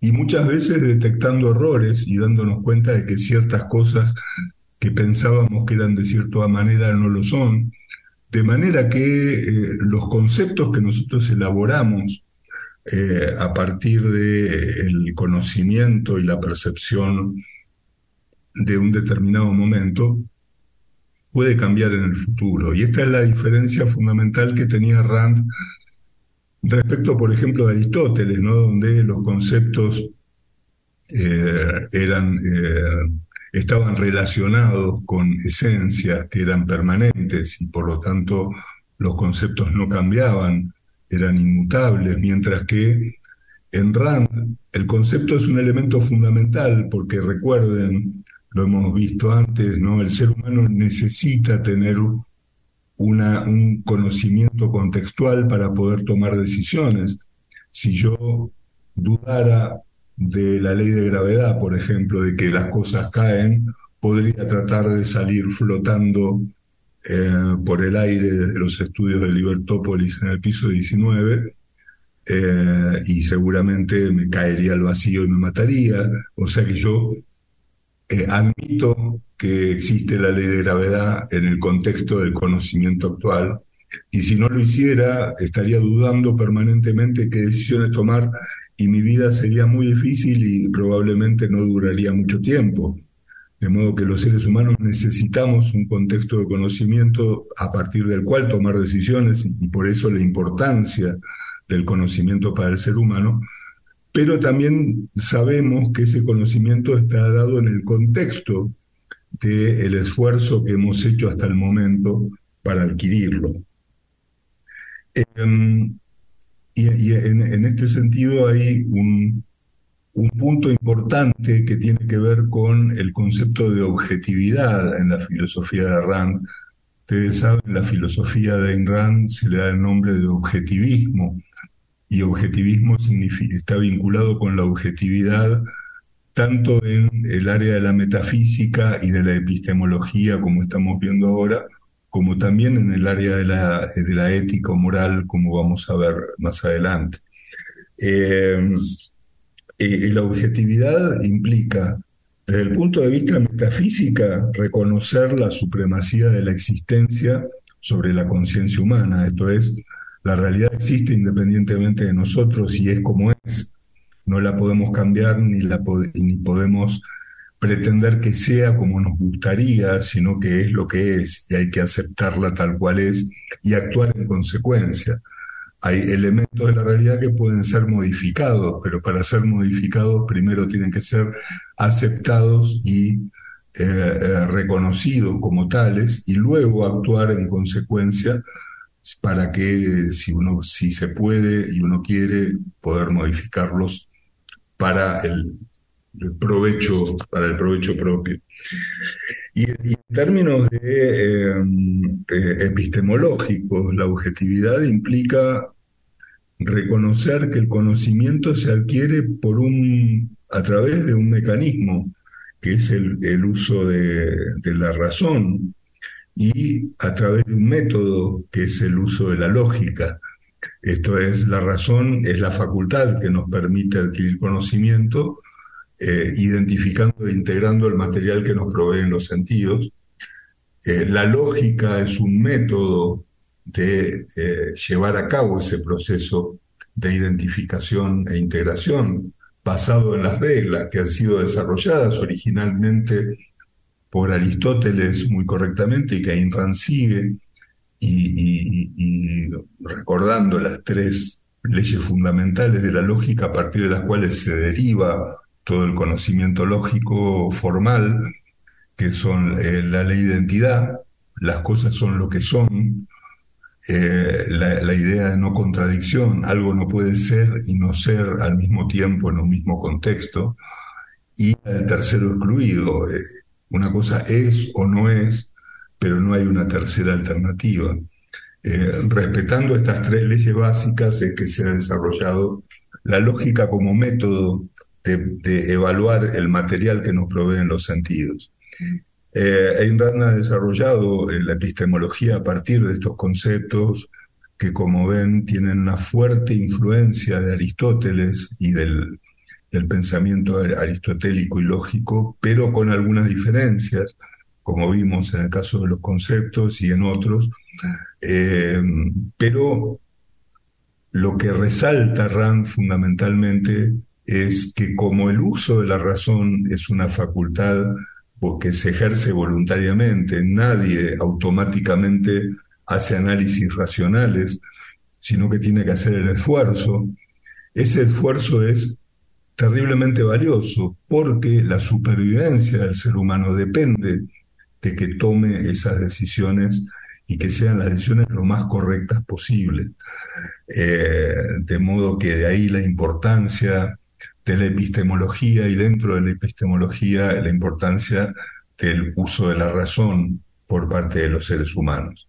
y muchas veces detectando errores y dándonos cuenta de que ciertas cosas que pensábamos que eran de cierta manera no lo son. De manera que eh, los conceptos que nosotros elaboramos eh, a partir del conocimiento y la percepción de un determinado momento puede cambiar en el futuro. Y esta es la diferencia fundamental que tenía Rand respecto, por ejemplo, de Aristóteles, ¿no? donde los conceptos eh, eran estaban relacionados con esencias que eran permanentes y por lo tanto los conceptos no cambiaban, eran inmutables, mientras que en Rand el concepto es un elemento fundamental porque recuerden, lo hemos visto antes, ¿no? El ser humano necesita tener un conocimiento contextual para poder tomar decisiones. Si yo dudara de la ley de gravedad, por ejemplo, de que las cosas caen, podría tratar de salir flotando eh, por el aire desde los estudios de Libertópolis en el piso 19 eh, y seguramente me caería al vacío y me mataría. O sea que yo eh, admito que existe la ley de gravedad en el contexto del conocimiento actual y si no lo hiciera estaría dudando permanentemente qué decisiones tomar y mi vida sería muy difícil y probablemente no duraría mucho tiempo. De modo que los seres humanos necesitamos un contexto de conocimiento a partir del cual tomar decisiones y por eso la importancia del conocimiento para el ser humano. Pero también sabemos que ese conocimiento está dado en el contexto del esfuerzo que hemos hecho hasta el momento para adquirirlo. Em, y, en, este sentido hay un, un punto importante que tiene que ver con el concepto de objetividad en la filosofía de Rand. Ustedes saben, la filosofía de Ayn Rand se le da el nombre de objetivismo, y objetivismo está vinculado con la objetividad tanto en el área de la metafísica y de la epistemología, como estamos viendo ahora, como también en el área de la, de la ética o moral, como vamos a ver más adelante. Eh, la objetividad implica, desde el punto de vista metafísica, reconocer la supremacía de la existencia sobre la conciencia humana. Esto es, la realidad existe independientemente de nosotros y es como es. No la podemos cambiar ni, la podemos pretender que sea como nos gustaría, sino que es lo que es y hay que aceptarla tal cual es y actuar en consecuencia hay elementos de la realidad que pueden ser modificados, pero para ser modificados primero tienen que ser aceptados y eh, eh, reconocidos como tales y luego actuar en consecuencia para que si uno si se puede y uno quiere poder modificarlos para el, provecho para el provecho propio. Y, en términos de, eh, epistemológicos la objetividad implica reconocer que el conocimiento se adquiere por un, a través de un mecanismo, que es el, uso de, la razón, y a través de un método, que es el uso de la lógica. Esto es, la razón es la facultad que nos permite adquirir conocimiento, eh, identificando e integrando el material que nos proveen los sentidos. Eh, la lógica es un método de eh, llevar a cabo ese proceso de identificación e integración basado en las reglas que han sido desarrolladas originalmente por Aristóteles muy correctamente y que Ayn sigue, y, recordando las tres leyes fundamentales de la lógica a partir de las cuales se deriva todo el conocimiento lógico formal, que son eh, la ley de identidad, las cosas son lo que son, eh, la, idea de no contradicción, algo no puede ser y no ser al mismo tiempo en un mismo contexto, y el tercero excluido, eh, una cosa es o no es, pero no hay una tercera alternativa. Eh, respetando estas tres leyes básicas es que se ha desarrollado la lógica como método de evaluar el material que nos proveen los sentidos. Eh, ha desarrollado eh, la epistemología a partir de estos conceptos que, como ven, tienen una fuerte influencia de Aristóteles y del, pensamiento aristotélico y lógico, pero con algunas diferencias, como vimos en el caso de los conceptos y en otros. Eh, pero lo que resalta Rand fundamentalmente es que como el uso de la razón es una facultad porque se ejerce voluntariamente, nadie automáticamente hace análisis racionales, sino que tiene que hacer el esfuerzo. Ese esfuerzo es terriblemente valioso porque la supervivencia del ser humano depende de que tome esas decisiones y que sean las decisiones lo más correctas posible. Eh, de modo que de ahí la importancia de la epistemología y dentro de la epistemología la importancia del uso de la razón por parte de los seres humanos.